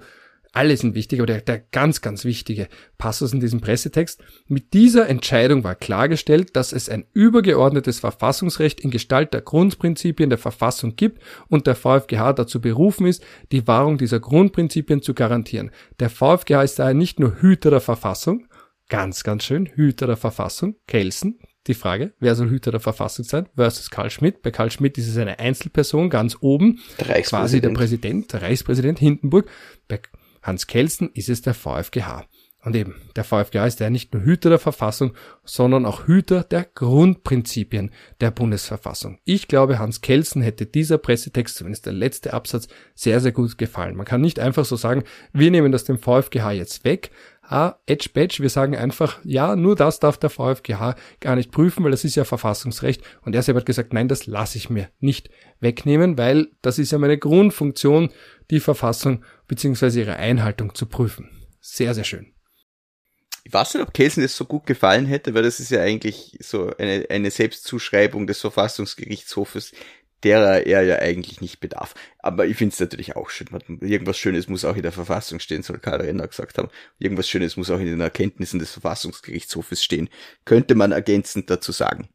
alle sind wichtig, aber der, der ganz, ganz wichtige Passus in diesem Pressetext. Mit dieser Entscheidung war klargestellt, dass es ein übergeordnetes Verfassungsrecht in Gestalt der Grundprinzipien der Verfassung gibt und der VfGH dazu berufen ist, die Wahrung dieser Grundprinzipien zu garantieren. Der VfGH ist daher nicht nur Hüter der Verfassung, ganz, ganz schön, Hüter der Verfassung, Kelsen, die Frage, wer soll Hüter der Verfassung sein versus Karl Schmidt. Bei Karl Schmidt ist es eine Einzelperson ganz oben, Der quasi der Reichspräsident. Präsident, der Reichspräsident Hindenburg. Bei Hans Kelsen ist es der VfGH. Und eben, der VfGH ist ja nicht nur Hüter der Verfassung, sondern auch Hüter der Grundprinzipien der Bundesverfassung. Ich glaube, Hans Kelsen hätte dieser Pressetext, zumindest der letzte Absatz, sehr, sehr gut gefallen. Man kann nicht einfach so sagen, wir nehmen das dem VfGH jetzt weg, ah, Edge Badge, wir sagen einfach, ja, nur das darf der VfGH gar nicht prüfen, weil das ist ja Verfassungsrecht. Und er selber hat gesagt, nein, das lasse ich mir nicht wegnehmen, weil das ist ja meine Grundfunktion, die Verfassung bzw. ihre Einhaltung zu prüfen. Sehr, sehr schön. Ich weiß nicht, ob Kelsen das so gut gefallen hätte, weil das ist ja eigentlich so eine, eine Selbstzuschreibung des Verfassungsgerichtshofes, derer er ja eigentlich nicht bedarf. Aber ich finde es natürlich auch schön. Irgendwas Schönes muss auch in der Verfassung stehen, soll Karl Renner gesagt haben. Irgendwas Schönes muss auch in den Erkenntnissen des Verfassungsgerichtshofes stehen. Könnte man ergänzend dazu sagen.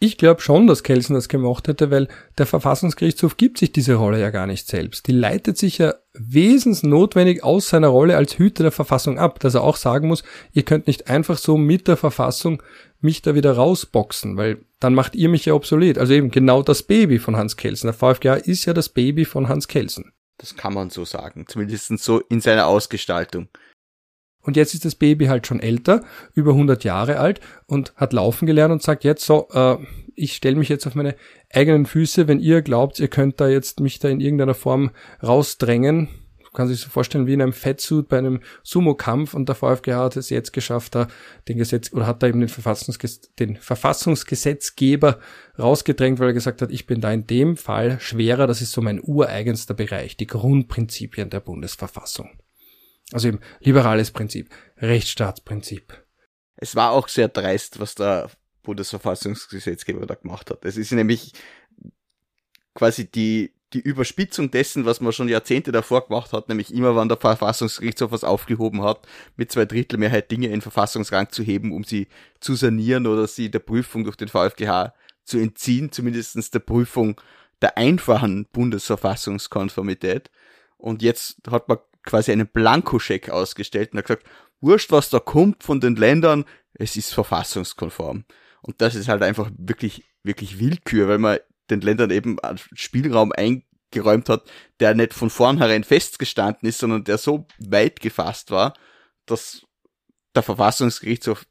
Ich glaube schon, dass Kelsen das gemacht hätte, weil der Verfassungsgerichtshof gibt sich diese Rolle ja gar nicht selbst. Die leitet sich ja wesensnotwendig aus seiner Rolle als Hüter der Verfassung ab, dass er auch sagen muss, ihr könnt nicht einfach so mit der Verfassung mich da wieder rausboxen, weil dann macht ihr mich ja obsolet. Also eben genau das Baby von Hans Kelsen. Der VfGH ist ja das Baby von Hans Kelsen. Das kann man so sagen. Zumindest so in seiner Ausgestaltung. Und jetzt ist das Baby halt schon älter, über 100 Jahre alt und hat laufen gelernt und sagt jetzt so, äh, ich stelle mich jetzt auf meine eigenen Füße, wenn ihr glaubt, ihr könnt da jetzt mich da in irgendeiner Form rausdrängen. Kann sich so vorstellen wie in einem Fettsuit bei einem Sumo-Kampf und der VfGH hat es jetzt geschafft, da den Gesetz oder hat da eben den, Verfassungsges den Verfassungsgesetzgeber rausgedrängt, weil er gesagt hat, ich bin da in dem Fall schwerer, das ist so mein ureigenster Bereich, die Grundprinzipien der Bundesverfassung. Also eben liberales Prinzip, Rechtsstaatsprinzip. Es war auch sehr dreist, was der Bundesverfassungsgesetzgeber da gemacht hat. Es ist nämlich quasi die, die Überspitzung dessen, was man schon Jahrzehnte davor gemacht hat, nämlich immer, wann der Verfassungsgerichtshof was aufgehoben hat, mit zwei Drittel Mehrheit Dinge in Verfassungsrang zu heben, um sie zu sanieren oder sie der Prüfung durch den VfGH zu entziehen, zumindestens der Prüfung der einfachen Bundesverfassungskonformität. Und jetzt hat man quasi einen Blankoscheck ausgestellt und hat gesagt, wurscht, was da kommt von den Ländern, es ist verfassungskonform. Und das ist halt einfach wirklich, wirklich Willkür, weil man den Ländern eben Spielraum eingeräumt hat, der nicht von vornherein festgestanden ist, sondern der so weit gefasst war, dass der Verfassungsgerichtshof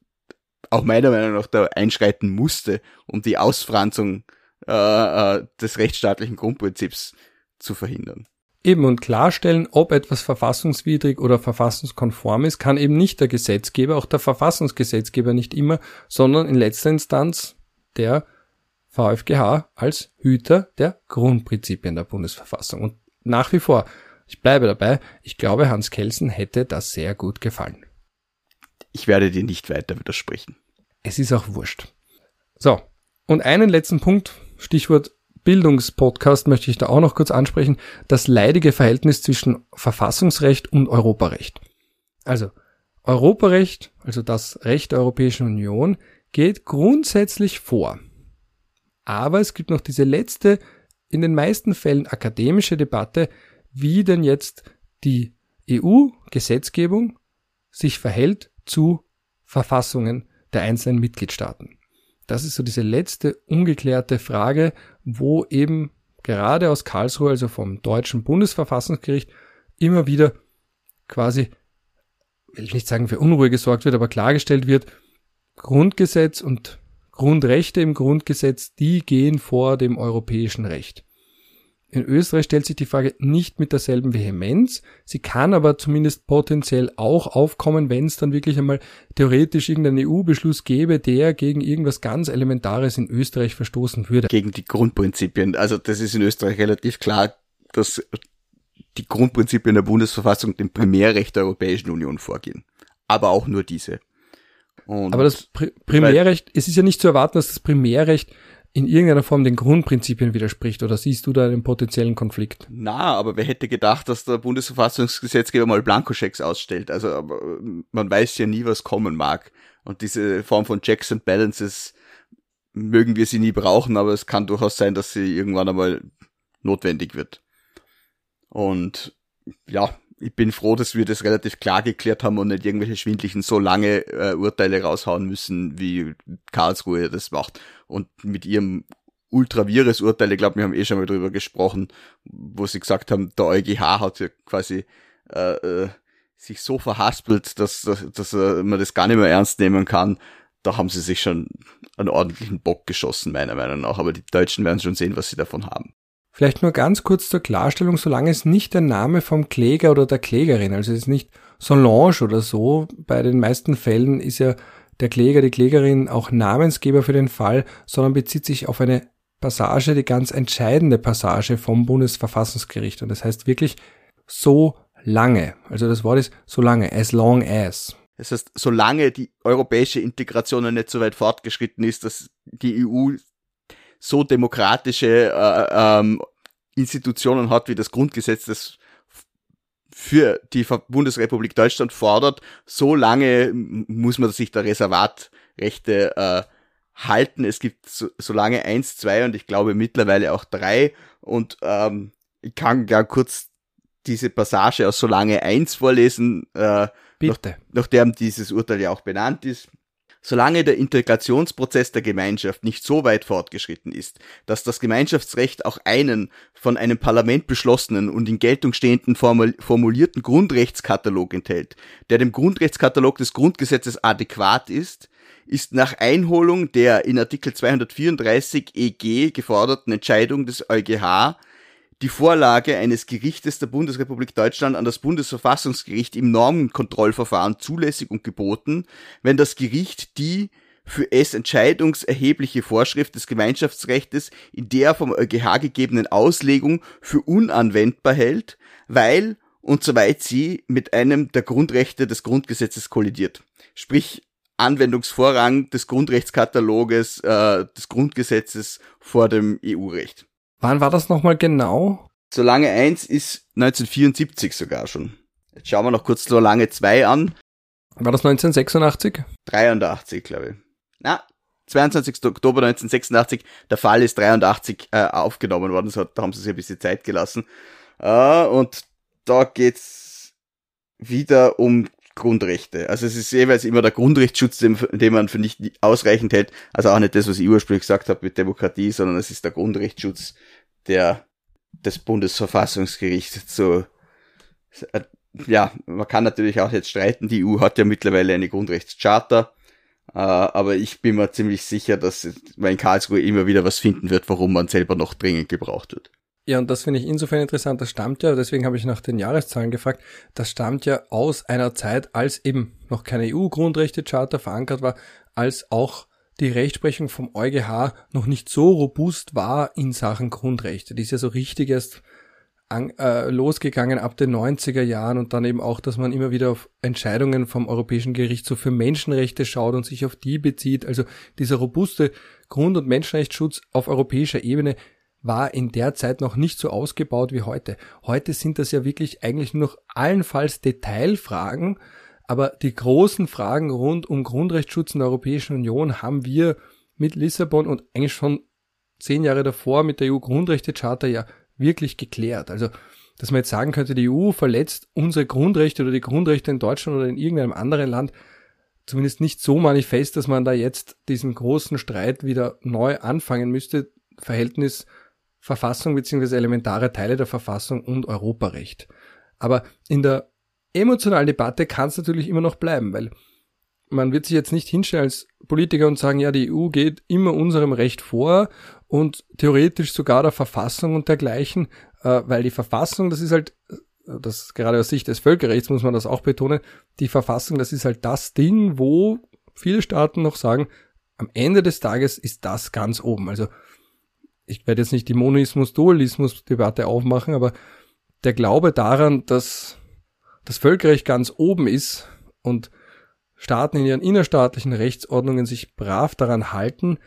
auch meiner Meinung nach da einschreiten musste, um die Ausfranzung äh, äh, des rechtsstaatlichen Grundprinzips zu verhindern. Eben und klarstellen, ob etwas verfassungswidrig oder verfassungskonform ist, kann eben nicht der Gesetzgeber, auch der Verfassungsgesetzgeber nicht immer, sondern in letzter Instanz der VfGH als Hüter der Grundprinzipien der Bundesverfassung. Und nach wie vor, ich bleibe dabei, ich glaube, Hans Kelsen hätte das sehr gut gefallen. Ich werde dir nicht weiter widersprechen. Es ist auch wurscht. So, und einen letzten Punkt, Stichwort Bildungspodcast möchte ich da auch noch kurz ansprechen, das leidige Verhältnis zwischen Verfassungsrecht und Europarecht. Also, Europarecht, also das Recht der Europäischen Union, geht grundsätzlich vor. Aber es gibt noch diese letzte, in den meisten Fällen akademische Debatte, wie denn jetzt die EU-Gesetzgebung sich verhält zu Verfassungen der einzelnen Mitgliedstaaten. Das ist so diese letzte ungeklärte Frage, wo eben gerade aus Karlsruhe, also vom deutschen Bundesverfassungsgericht, immer wieder quasi, will ich nicht sagen für Unruhe gesorgt wird, aber klargestellt wird, Grundgesetz und Grundrechte im Grundgesetz, die gehen vor dem europäischen Recht. In Österreich stellt sich die Frage nicht mit derselben Vehemenz. Sie kann aber zumindest potenziell auch aufkommen, wenn es dann wirklich einmal theoretisch irgendeinen EU-Beschluss gäbe, der gegen irgendwas ganz Elementares in Österreich verstoßen würde. Gegen die Grundprinzipien. Also das ist in Österreich relativ klar, dass die Grundprinzipien der Bundesverfassung dem Primärrecht der Europäischen Union vorgehen. Aber auch nur diese. Und Aber das Pri Primärrecht, es ist ja nicht zu erwarten, dass das Primärrecht in irgendeiner Form den Grundprinzipien widerspricht, oder siehst du da einen potenziellen Konflikt? Na, aber wer hätte gedacht, dass der Bundesverfassungsgesetzgeber mal Blankoschecks ausstellt? Also aber man weiß ja nie, was kommen mag. Und diese Form von Checks and Balances mögen wir sie nie brauchen, aber es kann durchaus sein, dass sie irgendwann einmal notwendig wird. Und ja, ich bin froh, dass wir das relativ klar geklärt haben und nicht irgendwelche schwindlichen so lange äh, Urteile raushauen müssen, wie Karlsruhe das macht. Und mit ihrem Ultravirus-Urteil, ich glaube, wir haben eh schon mal drüber gesprochen, wo sie gesagt haben, der EuGH hat ja quasi äh, äh, sich so verhaspelt, dass, dass, dass äh, man das gar nicht mehr ernst nehmen kann. Da haben sie sich schon einen ordentlichen Bock geschossen, meiner Meinung nach. Aber die Deutschen werden schon sehen, was sie davon haben. Vielleicht nur ganz kurz zur Klarstellung, solange es nicht der Name vom Kläger oder der Klägerin, also es ist nicht Solange oder so, bei den meisten Fällen ist ja der Kläger, die Klägerin auch Namensgeber für den Fall, sondern bezieht sich auf eine Passage, die ganz entscheidende Passage vom Bundesverfassungsgericht. Und das heißt wirklich so lange. Also das Wort ist so lange, as long as. Das heißt, solange die europäische Integration noch nicht so weit fortgeschritten ist, dass die EU so demokratische äh, ähm, Institutionen hat, wie das Grundgesetz das für die Bundesrepublik Deutschland fordert, so lange muss man sich der Reservatrechte äh, halten. Es gibt so, so lange eins, zwei und ich glaube mittlerweile auch drei. Und ähm, ich kann gar kurz diese Passage aus Solange eins vorlesen, äh, Bitte. Nach, nach der dieses Urteil ja auch benannt ist. Solange der Integrationsprozess der Gemeinschaft nicht so weit fortgeschritten ist, dass das Gemeinschaftsrecht auch einen von einem Parlament beschlossenen und in Geltung stehenden formulierten Grundrechtskatalog enthält, der dem Grundrechtskatalog des Grundgesetzes adäquat ist, ist nach Einholung der in Artikel 234 EG geforderten Entscheidung des EuGH die Vorlage eines Gerichtes der Bundesrepublik Deutschland an das Bundesverfassungsgericht im Normenkontrollverfahren zulässig und geboten, wenn das Gericht die für es entscheidungserhebliche Vorschrift des Gemeinschaftsrechtes in der vom EuGH gegebenen Auslegung für unanwendbar hält, weil und soweit sie mit einem der Grundrechte des Grundgesetzes kollidiert. Sprich, Anwendungsvorrang des Grundrechtskataloges äh, des Grundgesetzes vor dem EU-Recht. Wann war das nochmal genau? Solange eins ist 1974 sogar schon. Jetzt schauen wir noch kurz Solange zwei an. War das 1986? 83, glaube ich. Na, 22. Oktober 1986. Der Fall ist 83 äh, aufgenommen worden. So, da haben sie sich ein bisschen Zeit gelassen. Äh, und da geht's wieder um Grundrechte. Also es ist jeweils immer der Grundrechtsschutz, den, den man für nicht ausreichend hält. Also auch nicht das, was ich ursprünglich gesagt habe mit Demokratie, sondern es ist der Grundrechtsschutz, der des Bundesverfassungsgerichts so äh, ja, man kann natürlich auch jetzt streiten, die EU hat ja mittlerweile eine Grundrechtscharta, äh, aber ich bin mir ziemlich sicher, dass man in Karlsruhe immer wieder was finden wird, warum man selber noch dringend gebraucht wird. Ja, und das finde ich insofern interessant. Das stammt ja, deswegen habe ich nach den Jahreszahlen gefragt, das stammt ja aus einer Zeit, als eben noch keine EU-Grundrechte-Charta verankert war, als auch die Rechtsprechung vom EuGH noch nicht so robust war in Sachen Grundrechte. Die ist ja so richtig erst an, äh, losgegangen ab den 90er Jahren und dann eben auch, dass man immer wieder auf Entscheidungen vom Europäischen Gerichtshof für Menschenrechte schaut und sich auf die bezieht. Also dieser robuste Grund- und Menschenrechtsschutz auf europäischer Ebene war in der Zeit noch nicht so ausgebaut wie heute. Heute sind das ja wirklich eigentlich nur noch allenfalls Detailfragen, aber die großen Fragen rund um Grundrechtsschutz in der Europäischen Union haben wir mit Lissabon und eigentlich schon zehn Jahre davor mit der EU-Grundrechtecharta ja wirklich geklärt. Also, dass man jetzt sagen könnte, die EU verletzt unsere Grundrechte oder die Grundrechte in Deutschland oder in irgendeinem anderen Land, zumindest nicht so manifest, dass man da jetzt diesen großen Streit wieder neu anfangen müsste. Verhältnis Verfassung bzw. elementare Teile der Verfassung und Europarecht. Aber in der emotionalen Debatte kann es natürlich immer noch bleiben, weil man wird sich jetzt nicht hinstellen als Politiker und sagen, ja, die EU geht immer unserem Recht vor und theoretisch sogar der Verfassung und dergleichen, äh, weil die Verfassung, das ist halt, das gerade aus Sicht des Völkerrechts muss man das auch betonen, die Verfassung, das ist halt das Ding, wo viele Staaten noch sagen, am Ende des Tages ist das ganz oben. Also ich werde jetzt nicht die Monoismus-Dualismus-Debatte aufmachen, aber der Glaube daran, dass das Völkerrecht ganz oben ist und Staaten in ihren innerstaatlichen Rechtsordnungen sich brav daran halten,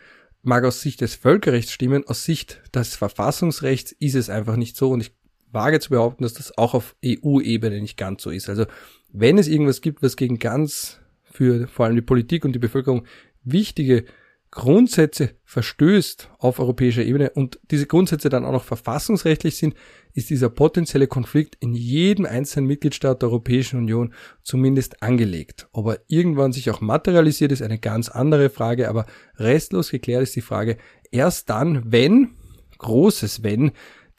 mag aus Sicht des Völkerrechts stimmen, aus Sicht des Verfassungsrechts ist es einfach nicht so und ich wage zu behaupten, dass das auch auf EU-Ebene nicht ganz so ist. Also wenn es irgendwas gibt, was gegen ganz für vor allem die Politik und die Bevölkerung wichtige Grundsätze verstößt auf europäischer Ebene und diese Grundsätze dann auch noch verfassungsrechtlich sind, ist dieser potenzielle Konflikt in jedem einzelnen Mitgliedstaat der Europäischen Union zumindest angelegt. Ob er irgendwann sich auch materialisiert, ist eine ganz andere Frage, aber restlos geklärt ist die Frage erst dann, wenn, großes Wenn,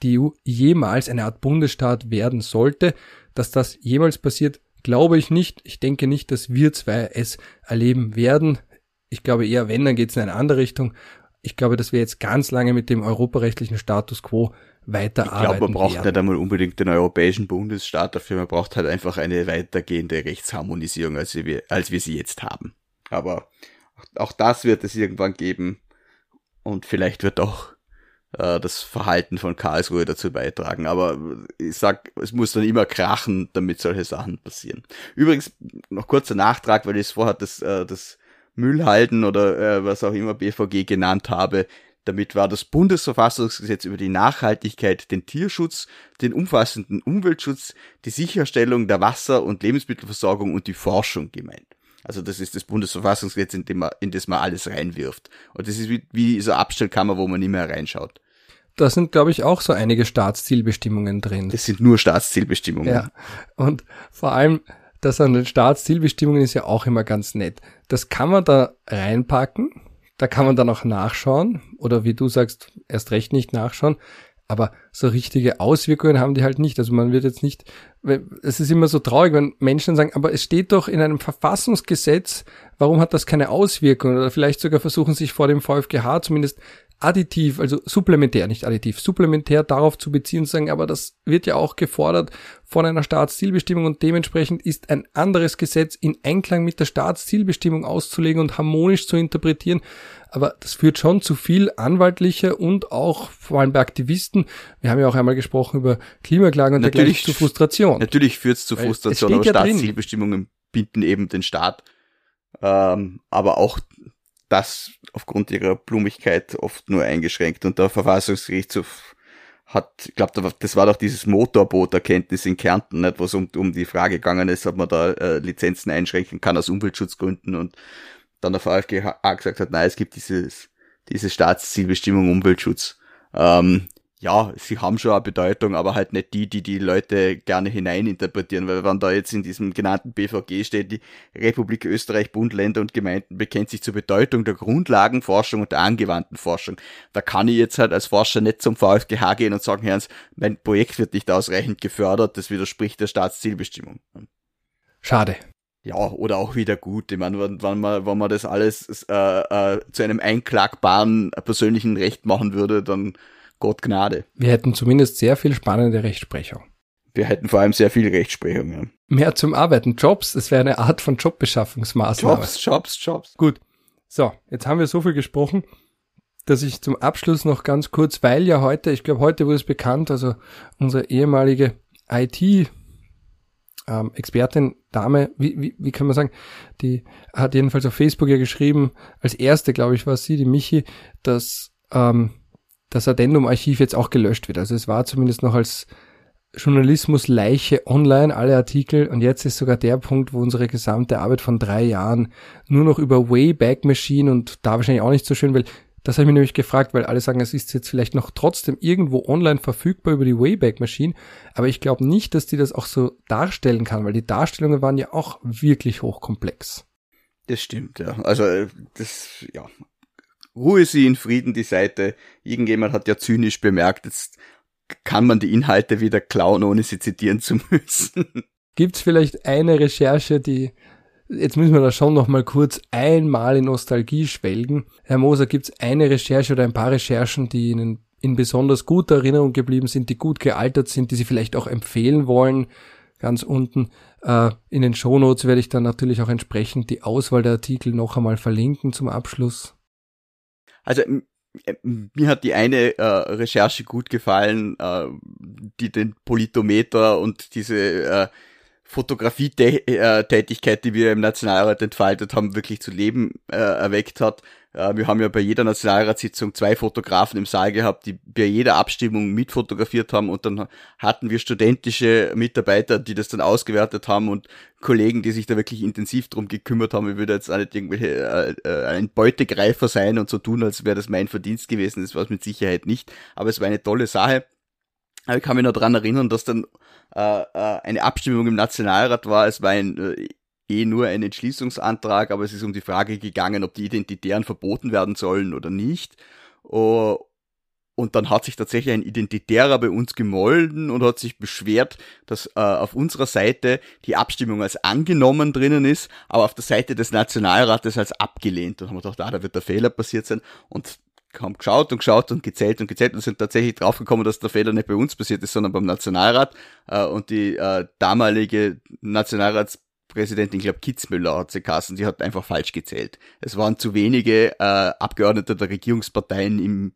die EU jemals eine Art Bundesstaat werden sollte. Dass das jemals passiert, glaube ich nicht. Ich denke nicht, dass wir zwei es erleben werden. Ich glaube eher, wenn, dann geht es in eine andere Richtung. Ich glaube, dass wir jetzt ganz lange mit dem europarechtlichen Status quo weiterarbeiten. Ich glaube, man braucht werden. nicht einmal unbedingt den europäischen Bundesstaat dafür. Man braucht halt einfach eine weitergehende Rechtsharmonisierung, als wir, als wir sie jetzt haben. Aber auch das wird es irgendwann geben. Und vielleicht wird auch äh, das Verhalten von Karlsruhe dazu beitragen. Aber ich sag, es muss dann immer krachen, damit solche Sachen passieren. Übrigens, noch kurzer Nachtrag, weil ich es vorher das, äh, das Müllhalden oder äh, was auch immer BVG genannt habe. Damit war das Bundesverfassungsgesetz über die Nachhaltigkeit, den Tierschutz, den umfassenden Umweltschutz, die Sicherstellung der Wasser- und Lebensmittelversorgung und die Forschung gemeint. Also das ist das Bundesverfassungsgesetz, in, dem man, in das man alles reinwirft. Und das ist wie, wie so eine Abstellkammer, wo man nicht mehr reinschaut. Da sind, glaube ich, auch so einige Staatszielbestimmungen drin. Das sind nur Staatszielbestimmungen. Ja. Und vor allem, das an den Staatszielbestimmungen ist ja auch immer ganz nett. Das kann man da reinpacken, da kann man dann auch nachschauen oder wie du sagst, erst recht nicht nachschauen. Aber so richtige Auswirkungen haben die halt nicht. Also man wird jetzt nicht, es ist immer so traurig, wenn Menschen sagen, aber es steht doch in einem Verfassungsgesetz, warum hat das keine Auswirkungen? Oder vielleicht sogar versuchen sich vor dem VfGH zumindest additiv, also supplementär, nicht additiv, supplementär darauf zu beziehen und sagen, aber das wird ja auch gefordert von einer Staatszielbestimmung und dementsprechend ist ein anderes Gesetz in Einklang mit der Staatszielbestimmung auszulegen und harmonisch zu interpretieren. Aber das führt schon zu viel anwaltlicher und auch vor allem bei Aktivisten. Wir haben ja auch einmal gesprochen über Klimaklagen und natürlich zu Frustration. Natürlich führt es zu Frustration, aber ja Staatszielbestimmungen binden eben den Staat. Ähm, aber auch das aufgrund ihrer Blumigkeit oft nur eingeschränkt. Und der Verfassungsgerichtshof hat, ich glaube, das war doch dieses Motorbooterkenntnis in Kärnten, nicht, wo es um, um die Frage gegangen ist, ob man da äh, Lizenzen einschränken kann aus Umweltschutzgründen und dann der VfGH gesagt hat, nein, es gibt dieses, diese Staatszielbestimmung Umweltschutz. Ähm, ja, sie haben schon eine Bedeutung, aber halt nicht die, die die Leute gerne hineininterpretieren, weil wenn da jetzt in diesem genannten BVG steht, die Republik Österreich, Bund, Länder und Gemeinden bekennt sich zur Bedeutung der Grundlagenforschung und der angewandten Forschung. Da kann ich jetzt halt als Forscher nicht zum VfGH gehen und sagen, Herrn, mein Projekt wird nicht ausreichend gefördert, das widerspricht der Staatszielbestimmung. Schade. Ja, oder auch wieder gut. Ich meine, wenn, wenn, man, wenn man das alles äh, äh, zu einem einklagbaren persönlichen Recht machen würde, dann Gott Gnade. Wir hätten zumindest sehr viel spannende Rechtsprechung. Wir hätten vor allem sehr viel Rechtsprechung, ja. Mehr zum Arbeiten. Jobs, das wäre eine Art von Jobbeschaffungsmaßnahme. Jobs, Jobs, Jobs. Gut. So, jetzt haben wir so viel gesprochen, dass ich zum Abschluss noch ganz kurz, weil ja heute, ich glaube, heute wurde es bekannt, also unsere ehemalige IT- ähm, Expertin, Dame, wie, wie, wie kann man sagen, die hat jedenfalls auf Facebook ja geschrieben, als erste, glaube ich, war sie, die Michi, dass ähm, das Addendum-Archiv jetzt auch gelöscht wird. Also es war zumindest noch als Journalismus Leiche online, alle Artikel. Und jetzt ist sogar der Punkt, wo unsere gesamte Arbeit von drei Jahren nur noch über Wayback Machine und da wahrscheinlich auch nicht so schön, weil das habe ich mir nämlich gefragt, weil alle sagen, es ist jetzt vielleicht noch trotzdem irgendwo online verfügbar über die Wayback Machine, aber ich glaube nicht, dass die das auch so darstellen kann, weil die Darstellungen waren ja auch wirklich hochkomplex. Das stimmt, ja. Also äh, das, ja, Ruhe sie in Frieden, die Seite. Irgendjemand hat ja zynisch bemerkt, jetzt kann man die Inhalte wieder klauen, ohne sie zitieren zu müssen. [LAUGHS] Gibt's vielleicht eine Recherche, die jetzt müssen wir da schon noch mal kurz einmal in Nostalgie schwelgen. Herr Moser, gibt's eine Recherche oder ein paar Recherchen, die Ihnen in besonders guter Erinnerung geblieben sind, die gut gealtert sind, die Sie vielleicht auch empfehlen wollen? Ganz unten äh, in den Shownotes werde ich dann natürlich auch entsprechend die Auswahl der Artikel noch einmal verlinken zum Abschluss. Also äh, mir hat die eine äh, Recherche gut gefallen, äh, die den Politometer und diese äh, Fotografie-Tätigkeit, die wir im Nationalrat entfaltet haben, wirklich zu Leben äh, erweckt hat. Wir haben ja bei jeder Nationalratssitzung zwei Fotografen im Saal gehabt, die bei jeder Abstimmung mitfotografiert haben und dann hatten wir studentische Mitarbeiter, die das dann ausgewertet haben und Kollegen, die sich da wirklich intensiv drum gekümmert haben. Ich würde jetzt auch nicht irgendwelche äh, äh, ein Beutegreifer sein und so tun, als wäre das mein Verdienst gewesen. Das war es mit Sicherheit nicht, aber es war eine tolle Sache. Ich kann mich noch dran erinnern, dass dann äh, äh, eine Abstimmung im Nationalrat war. Es war ein äh, eh nur ein Entschließungsantrag, aber es ist um die Frage gegangen, ob die Identitären verboten werden sollen oder nicht. Oh, und dann hat sich tatsächlich ein Identitärer bei uns gemolden und hat sich beschwert, dass äh, auf unserer Seite die Abstimmung als angenommen drinnen ist, aber auf der Seite des Nationalrates als abgelehnt. Und haben wir gedacht, ah, da wird der Fehler passiert sein. Und haben geschaut und geschaut und gezählt und gezählt und sind tatsächlich draufgekommen, dass der Fehler nicht bei uns passiert ist, sondern beim Nationalrat. Äh, und die äh, damalige Nationalrats Präsidentin, ich glaube Kitzmüller hat sie kassen, die hat einfach falsch gezählt. Es waren zu wenige äh, Abgeordnete der Regierungsparteien im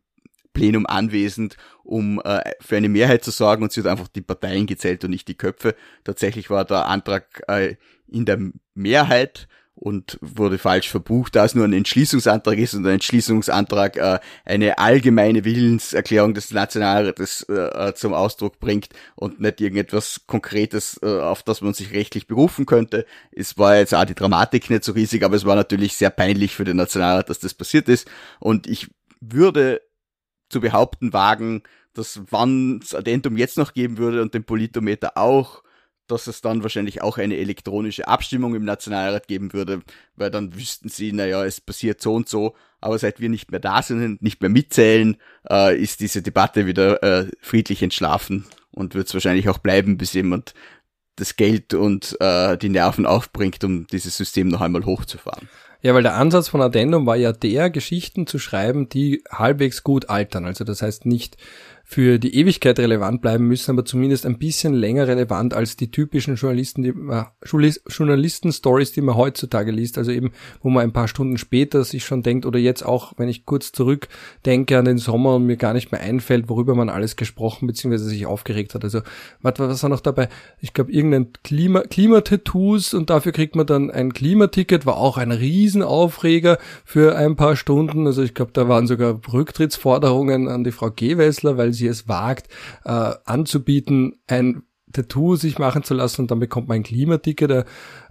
Plenum anwesend, um äh, für eine Mehrheit zu sorgen und sie hat einfach die Parteien gezählt und nicht die Köpfe. Tatsächlich war der Antrag äh, in der Mehrheit und wurde falsch verbucht, da es nur ein Entschließungsantrag ist und ein Entschließungsantrag äh, eine allgemeine Willenserklärung des Nationalrates äh, äh, zum Ausdruck bringt und nicht irgendetwas Konkretes, äh, auf das man sich rechtlich berufen könnte. Es war jetzt auch die Dramatik nicht so riesig, aber es war natürlich sehr peinlich für den Nationalrat, dass das passiert ist. Und ich würde zu behaupten wagen, dass wann es Addendum jetzt noch geben würde und den Politometer auch, dass es dann wahrscheinlich auch eine elektronische Abstimmung im Nationalrat geben würde, weil dann wüssten sie, naja, es passiert so und so, aber seit wir nicht mehr da sind, nicht mehr mitzählen, äh, ist diese Debatte wieder äh, friedlich entschlafen und wird es wahrscheinlich auch bleiben, bis jemand das Geld und äh, die Nerven aufbringt, um dieses System noch einmal hochzufahren. Ja, weil der Ansatz von Addendum war ja der, Geschichten zu schreiben, die halbwegs gut altern. Also das heißt nicht für die Ewigkeit relevant bleiben müssen, aber zumindest ein bisschen länger relevant als die typischen Journalisten, die man, Journalisten-Stories, die man heutzutage liest. Also eben, wo man ein paar Stunden später sich schon denkt, oder jetzt auch, wenn ich kurz zurückdenke an den Sommer und mir gar nicht mehr einfällt, worüber man alles gesprochen bzw. sich aufgeregt hat. Also, was, was war noch dabei? Ich glaube, irgendein Klima, Klimatattoos und dafür kriegt man dann ein Klimaticket, war auch ein Riesenaufreger für ein paar Stunden. Also ich glaube, da waren sogar Rücktrittsforderungen an die Frau Gewessler, weil sie es wagt, äh, anzubieten, ein Tattoo sich machen zu lassen und dann bekommt man ein Klimaticket.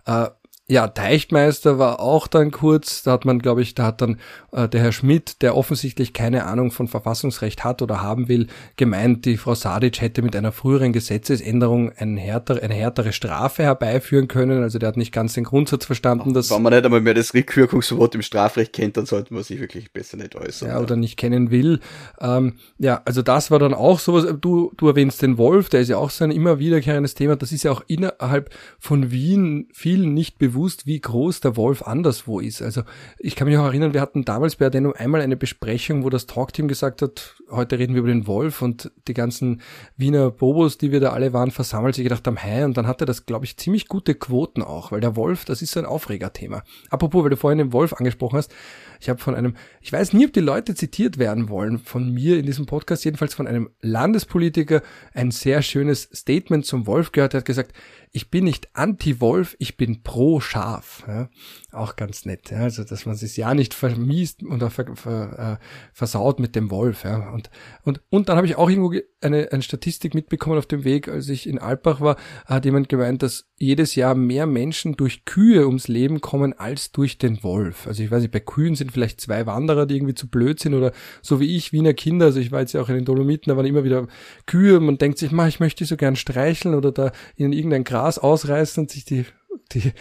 Äh, ja, Teichtmeister war auch dann kurz, da hat man, glaube ich, da hat dann äh, der Herr Schmidt, der offensichtlich keine Ahnung von Verfassungsrecht hat oder haben will, gemeint, die Frau Sadic hätte mit einer früheren Gesetzesänderung eine härtere, eine härtere Strafe herbeiführen können. Also der hat nicht ganz den Grundsatz verstanden, dass... Wenn man nicht einmal mehr das Rückwirkungsverbot im Strafrecht kennt, dann sollte man sich wirklich besser nicht äußern. Ja, oder nicht kennen will. Ähm, ja, also das war dann auch sowas. Du, du erwähnst den Wolf, der ist ja auch so ein immer wiederkehrendes Thema. Das ist ja auch innerhalb von Wien vielen nicht bewusst bewusst, wie groß der Wolf anderswo ist. Also ich kann mich auch erinnern, wir hatten damals bei Addendum einmal eine Besprechung, wo das Talkteam gesagt hat, heute reden wir über den Wolf und die ganzen Wiener Bobos, die wir da alle waren, versammelt sich gedacht haben, hey, und dann hatte das, glaube ich, ziemlich gute Quoten auch, weil der Wolf, das ist so ein Aufregerthema. Apropos, weil du vorhin den Wolf angesprochen hast, ich habe von einem, ich weiß nie, ob die Leute zitiert werden wollen, von mir in diesem Podcast, jedenfalls von einem Landespolitiker, ein sehr schönes Statement zum Wolf gehört. Er hat gesagt, ich bin nicht anti-Wolf, ich bin pro Schaf. Ja, auch ganz nett. Ja, also, dass man sich ja nicht vermiest oder ver, ver, äh, versaut mit dem Wolf. Ja. Und, und, und dann habe ich auch irgendwo eine, eine Statistik mitbekommen auf dem Weg, als ich in Alpbach war, hat jemand gemeint, dass jedes Jahr mehr Menschen durch Kühe ums Leben kommen als durch den Wolf. Also ich weiß nicht, bei Kühen sind vielleicht zwei Wanderer, die irgendwie zu blöd sind oder so wie ich, Wiener Kinder. Also ich war jetzt ja auch in den Dolomiten, da waren immer wieder Kühe. Man denkt sich, ma, ich möchte die so gern streicheln oder da in irgendein Gras ausreißen und sich die, die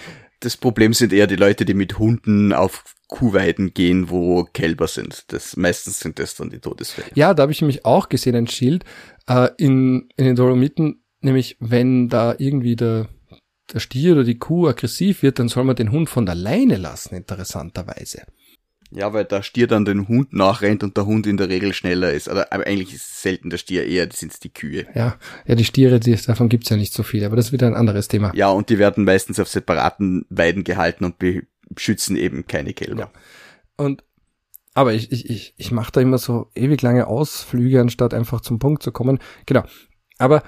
das Problem sind eher die Leute, die mit Hunden auf Kuhweiden gehen, wo Kälber sind. Das meistens sind das dann die Todesfälle. Ja, da habe ich nämlich auch gesehen ein Schild äh, in in den Dolomiten, nämlich wenn da irgendwie der der Stier oder die Kuh aggressiv wird, dann soll man den Hund von der Leine lassen, interessanterweise. Ja, weil der Stier dann den Hund nachrennt und der Hund in der Regel schneller ist. Aber eigentlich ist es selten der Stier, eher sind es die Kühe. Ja, ja, die Stiere, die, davon gibt's ja nicht so viele, aber das ist wieder ein anderes Thema. Ja, und die werden meistens auf separaten Weiden gehalten und beschützen eben keine Kälber. Ja. Und aber ich, ich, ich, ich mache da immer so ewig lange Ausflüge, anstatt einfach zum Punkt zu kommen. Genau. Aber,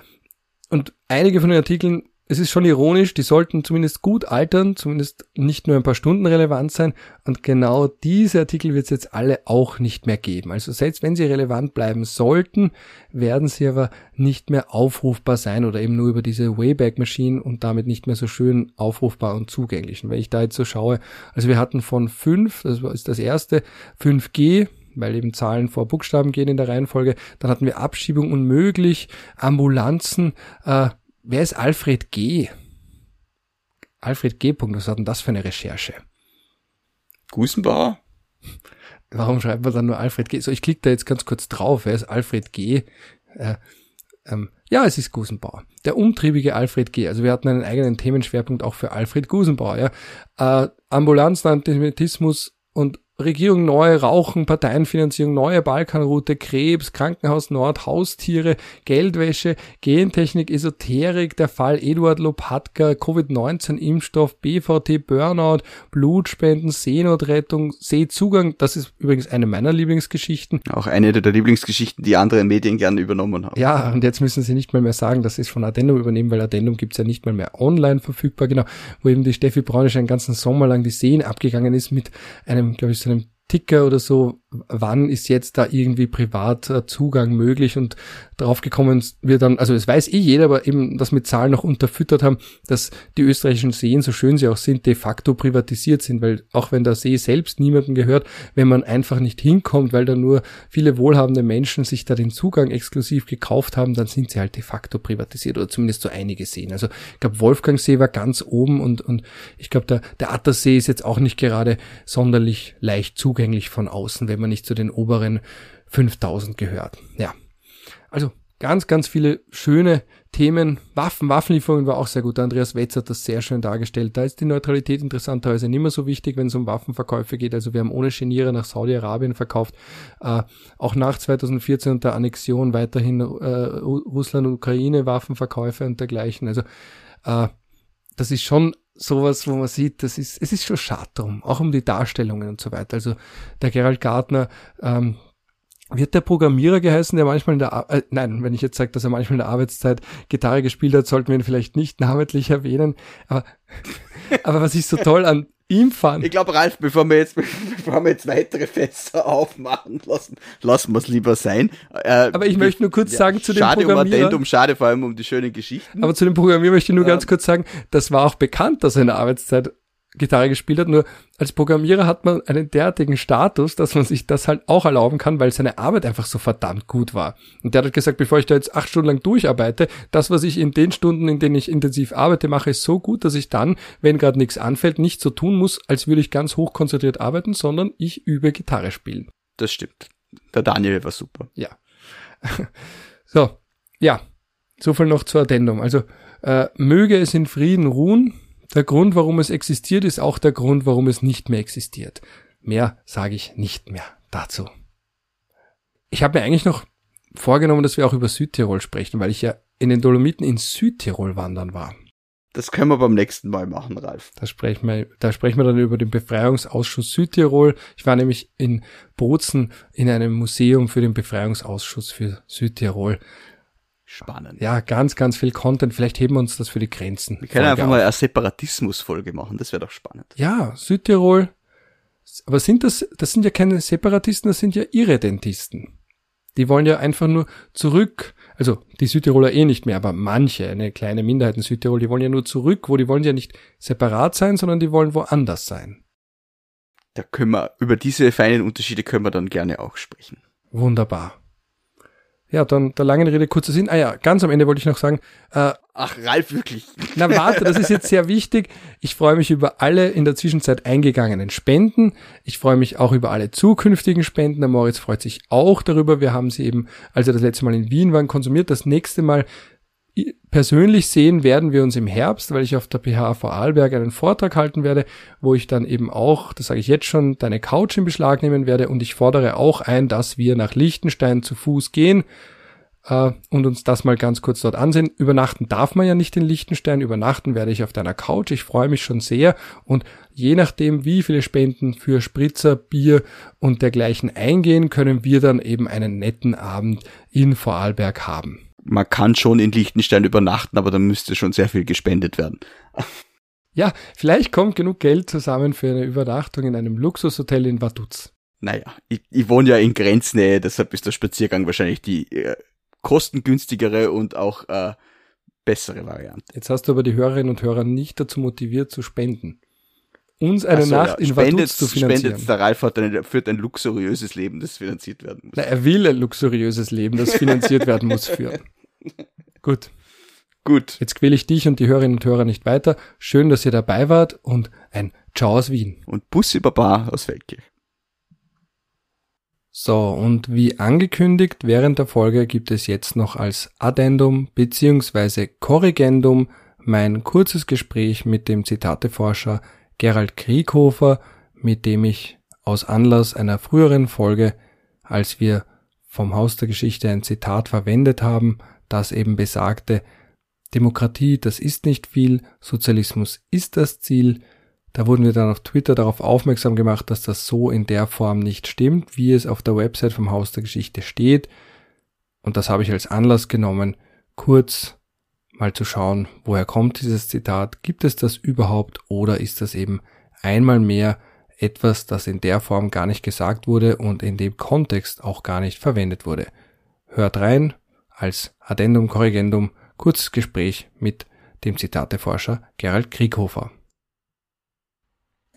und einige von den Artikeln es ist schon ironisch, die sollten zumindest gut altern, zumindest nicht nur ein paar Stunden relevant sein. Und genau diese Artikel wird es jetzt alle auch nicht mehr geben. Also selbst wenn sie relevant bleiben sollten, werden sie aber nicht mehr aufrufbar sein oder eben nur über diese Wayback Machine und damit nicht mehr so schön aufrufbar und zugänglich. Und wenn ich da jetzt so schaue, also wir hatten von fünf, das ist das erste, 5G, weil eben Zahlen vor Buchstaben gehen in der Reihenfolge. Dann hatten wir Abschiebung unmöglich, Ambulanzen, äh, Wer ist Alfred G? Alfred G. Was hat denn das für eine Recherche? Gusenbauer? Warum schreibt man dann nur Alfred G? So, ich klicke da jetzt ganz kurz drauf. Wer ist Alfred G? Äh, ähm, ja, es ist Gusenbauer. Der umtriebige Alfred G. Also wir hatten einen eigenen Themenschwerpunkt auch für Alfred Gusenbauer. Ja? Äh, Ambulanzen, Antisemitismus und Regierung neu, Rauchen, Parteienfinanzierung, neue Balkanroute, Krebs, Krankenhaus Nord, Haustiere, Geldwäsche, Gentechnik, Esoterik, der Fall Eduard Lopatka, Covid-19-Impfstoff, BVT, Burnout, Blutspenden, Seenotrettung, Seezugang, das ist übrigens eine meiner Lieblingsgeschichten. Auch eine der Lieblingsgeschichten, die andere Medien gerne übernommen haben. Ja, und jetzt müssen sie nicht mal mehr sagen, dass sie es von Addendum übernehmen, weil Addendum gibt's ja nicht mal mehr online verfügbar, genau, wo eben die Steffi Braunisch einen ganzen Sommer lang die Seen abgegangen ist mit einem, glaube ich, einem Ticker oder so, wann ist jetzt da irgendwie privat Zugang möglich und draufgekommen wir dann, also es weiß eh jeder, aber eben das mit Zahlen noch unterfüttert haben, dass die österreichischen Seen, so schön sie auch sind, de facto privatisiert sind, weil auch wenn der See selbst niemandem gehört, wenn man einfach nicht hinkommt, weil da nur viele wohlhabende Menschen sich da den Zugang exklusiv gekauft haben, dann sind sie halt de facto privatisiert oder zumindest so einige Seen. Also ich glaube, Wolfgangsee war ganz oben und, und ich glaube, der, der Attersee ist jetzt auch nicht gerade sonderlich leicht zugänglich von außen, wenn man nicht zu den oberen 5000 gehört. Ja, also ganz, ganz viele schöne Themen. Waffen, Waffenlieferungen war auch sehr gut. Andreas Wetz hat das sehr schön dargestellt. Da ist die Neutralität interessanterweise nicht mehr so wichtig, wenn es um Waffenverkäufe geht. Also wir haben ohne Genierer nach Saudi-Arabien verkauft. Äh, auch nach 2014 und der Annexion weiterhin äh, Russland-Ukraine Waffenverkäufe und dergleichen. Also äh, das ist schon sowas, wo man sieht, das ist, es ist schon schade drum, auch um die Darstellungen und so weiter. Also der Gerald Gartner, ähm, wird der Programmierer geheißen, der manchmal in der, Ar äh, nein, wenn ich jetzt sage, dass er manchmal in der Arbeitszeit Gitarre gespielt hat, sollten wir ihn vielleicht nicht namentlich erwähnen. Aber, [LAUGHS] aber was ich so toll an ihm fand. Ich glaube, Ralf, bevor wir jetzt, [LAUGHS] bevor wir jetzt weitere Fässer aufmachen, lassen, lassen wir es lieber sein. Äh, aber ich möchte nur kurz ja, sagen zu dem Programmierer. Schade um Addendum, schade vor allem um die schönen Geschichten. Aber zu dem Programmierer möchte ich nur ähm, ganz kurz sagen, das war auch bekannt, dass er in der Arbeitszeit Gitarre gespielt hat, nur als Programmierer hat man einen derartigen Status, dass man sich das halt auch erlauben kann, weil seine Arbeit einfach so verdammt gut war. Und der hat gesagt, bevor ich da jetzt acht Stunden lang durcharbeite, das, was ich in den Stunden, in denen ich intensiv arbeite, mache, ist so gut, dass ich dann, wenn gerade nichts anfällt, nicht so tun muss, als würde ich ganz hoch konzentriert arbeiten, sondern ich übe Gitarre spielen. Das stimmt. Der Daniel war super. Ja. [LAUGHS] so, ja. So viel noch zur Addendum. Also, äh, möge es in Frieden ruhen, der Grund, warum es existiert, ist auch der Grund, warum es nicht mehr existiert. Mehr sage ich nicht mehr dazu. Ich habe mir eigentlich noch vorgenommen, dass wir auch über Südtirol sprechen, weil ich ja in den Dolomiten in Südtirol wandern war. Das können wir beim nächsten Mal machen, Ralf. Da sprechen wir, da sprechen wir dann über den Befreiungsausschuss Südtirol. Ich war nämlich in Bozen in einem Museum für den Befreiungsausschuss für Südtirol. Spannend. Ja, ganz, ganz viel Content. Vielleicht heben wir uns das für die Grenzen. Wir können Folge einfach mal eine Separatismus-Folge machen. Das wäre doch spannend. Ja, Südtirol. Aber sind das, das sind ja keine Separatisten, das sind ja Irredentisten. Die wollen ja einfach nur zurück. Also, die Südtiroler eh nicht mehr, aber manche, eine kleine Minderheit in Südtirol, die wollen ja nur zurück, wo die wollen ja nicht separat sein, sondern die wollen woanders sein. Da können wir, über diese feinen Unterschiede können wir dann gerne auch sprechen. Wunderbar. Ja, dann der langen Rede, kurzer Sinn. Ah ja, ganz am Ende wollte ich noch sagen. Äh, Ach, Ralf, wirklich. Na warte, das ist jetzt sehr wichtig. Ich freue mich über alle in der Zwischenzeit eingegangenen Spenden. Ich freue mich auch über alle zukünftigen Spenden. Der Moritz freut sich auch darüber. Wir haben sie eben, als er das letzte Mal in Wien war, konsumiert. Das nächste Mal persönlich sehen werden wir uns im Herbst, weil ich auf der PH Vorarlberg einen Vortrag halten werde, wo ich dann eben auch, das sage ich jetzt schon, deine Couch in Beschlag nehmen werde und ich fordere auch ein, dass wir nach Liechtenstein zu Fuß gehen äh, und uns das mal ganz kurz dort ansehen. Übernachten darf man ja nicht in Liechtenstein, übernachten werde ich auf deiner Couch. Ich freue mich schon sehr und je nachdem, wie viele Spenden für Spritzer, Bier und dergleichen eingehen, können wir dann eben einen netten Abend in Vorarlberg haben. Man kann schon in Liechtenstein übernachten, aber da müsste schon sehr viel gespendet werden. Ja, vielleicht kommt genug Geld zusammen für eine Übernachtung in einem Luxushotel in Vaduz. Naja, ich, ich wohne ja in Grenznähe, deshalb ist der Spaziergang wahrscheinlich die äh, kostengünstigere und auch äh, bessere Variante. Jetzt hast du aber die Hörerinnen und Hörer nicht dazu motiviert zu spenden. Uns eine so, Nacht ja. in Vaduz zu finanzieren. Spendet, der Ralf hat ein, führt ein luxuriöses Leben, das finanziert werden muss. Na, er will ein luxuriöses Leben, das [LAUGHS] finanziert werden muss, führen. Gut. Gut. Jetzt quäle ich dich und die Hörerinnen und Hörer nicht weiter. Schön, dass ihr dabei wart und ein Ciao aus Wien. Und Bussi Baba aus Feldkirch. So, und wie angekündigt, während der Folge gibt es jetzt noch als Addendum bzw. Korrigendum mein kurzes Gespräch mit dem Zitateforscher Gerald Krieghofer, mit dem ich aus Anlass einer früheren Folge, als wir vom Haus der Geschichte ein Zitat verwendet haben, das eben besagte, Demokratie, das ist nicht viel, Sozialismus ist das Ziel, da wurden wir dann auf Twitter darauf aufmerksam gemacht, dass das so in der Form nicht stimmt, wie es auf der Website vom Haus der Geschichte steht. Und das habe ich als Anlass genommen, kurz mal zu schauen, woher kommt dieses Zitat, gibt es das überhaupt oder ist das eben einmal mehr etwas, das in der Form gar nicht gesagt wurde und in dem Kontext auch gar nicht verwendet wurde. Hört rein als Addendum Corrigendum, kurzes Gespräch mit dem Zitateforscher Gerald Krieghofer.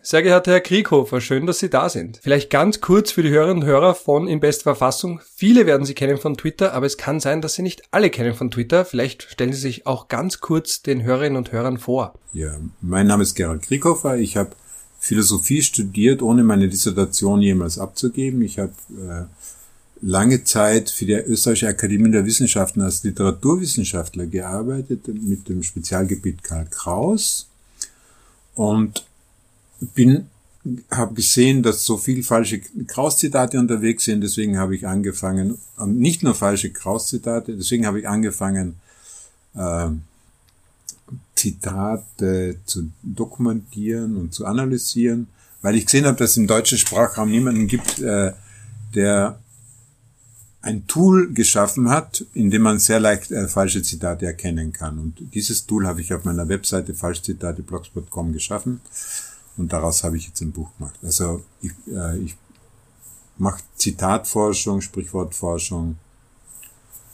Sehr geehrter Herr Krieghofer, schön, dass Sie da sind. Vielleicht ganz kurz für die Hörerinnen und Hörer von In bester Verfassung. Viele werden Sie kennen von Twitter, aber es kann sein, dass Sie nicht alle kennen von Twitter. Vielleicht stellen Sie sich auch ganz kurz den Hörerinnen und Hörern vor. Ja, mein Name ist Gerald Krieghofer. Ich habe Philosophie studiert, ohne meine Dissertation jemals abzugeben. Ich habe äh, lange Zeit für die Österreichische Akademie der Wissenschaften als Literaturwissenschaftler gearbeitet, mit dem Spezialgebiet Karl Kraus. Und bin habe gesehen, dass so viel falsche Kraus-Zitate unterwegs sind, deswegen habe ich angefangen, nicht nur falsche Kraus-Zitate, deswegen habe ich angefangen, äh, Zitate zu dokumentieren und zu analysieren, weil ich gesehen habe, dass es im deutschen Sprachraum niemanden gibt, äh, der ein Tool geschaffen hat, in dem man sehr leicht äh, falsche Zitate erkennen kann. Und dieses Tool habe ich auf meiner Webseite falschzitate.blogspot.com geschaffen. Und daraus habe ich jetzt ein Buch gemacht. Also ich, äh, ich mache Zitatforschung, Sprichwortforschung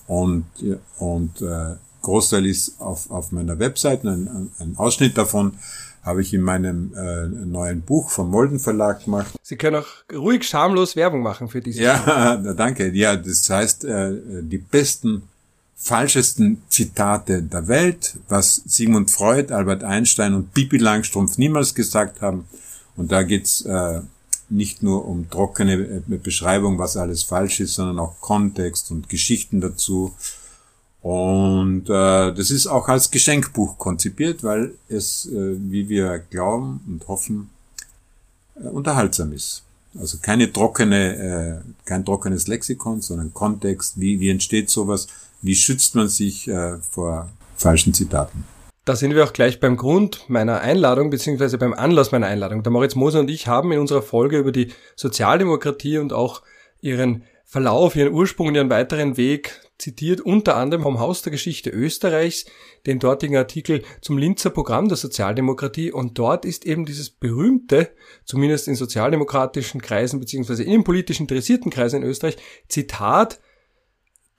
und, und äh, Großteil ist auf, auf meiner Webseite. Ein, ein Ausschnitt davon habe ich in meinem äh, neuen Buch vom Molden Verlag gemacht. Sie können auch ruhig schamlos Werbung machen für dieses Ja, Buch. [LAUGHS] danke. Ja, das heißt, äh, die besten falschesten Zitate der Welt, was Sigmund Freud, Albert Einstein und Pippi Langstrumpf niemals gesagt haben. Und da geht's äh, nicht nur um trockene äh, Beschreibung, was alles falsch ist, sondern auch Kontext und Geschichten dazu. Und äh, das ist auch als Geschenkbuch konzipiert, weil es, äh, wie wir glauben und hoffen, äh, unterhaltsam ist. Also keine trockene, äh, kein trockenes Lexikon, sondern Kontext, wie, wie entsteht sowas, wie schützt man sich äh, vor falschen Zitaten? Da sind wir auch gleich beim Grund meiner Einladung, beziehungsweise beim Anlass meiner Einladung. Der Moritz Moser und ich haben in unserer Folge über die Sozialdemokratie und auch ihren Verlauf, ihren Ursprung und ihren weiteren Weg zitiert, unter anderem vom Haus der Geschichte Österreichs, den dortigen Artikel zum Linzer Programm der Sozialdemokratie. Und dort ist eben dieses berühmte, zumindest in sozialdemokratischen Kreisen beziehungsweise politisch interessierten Kreisen in Österreich, Zitat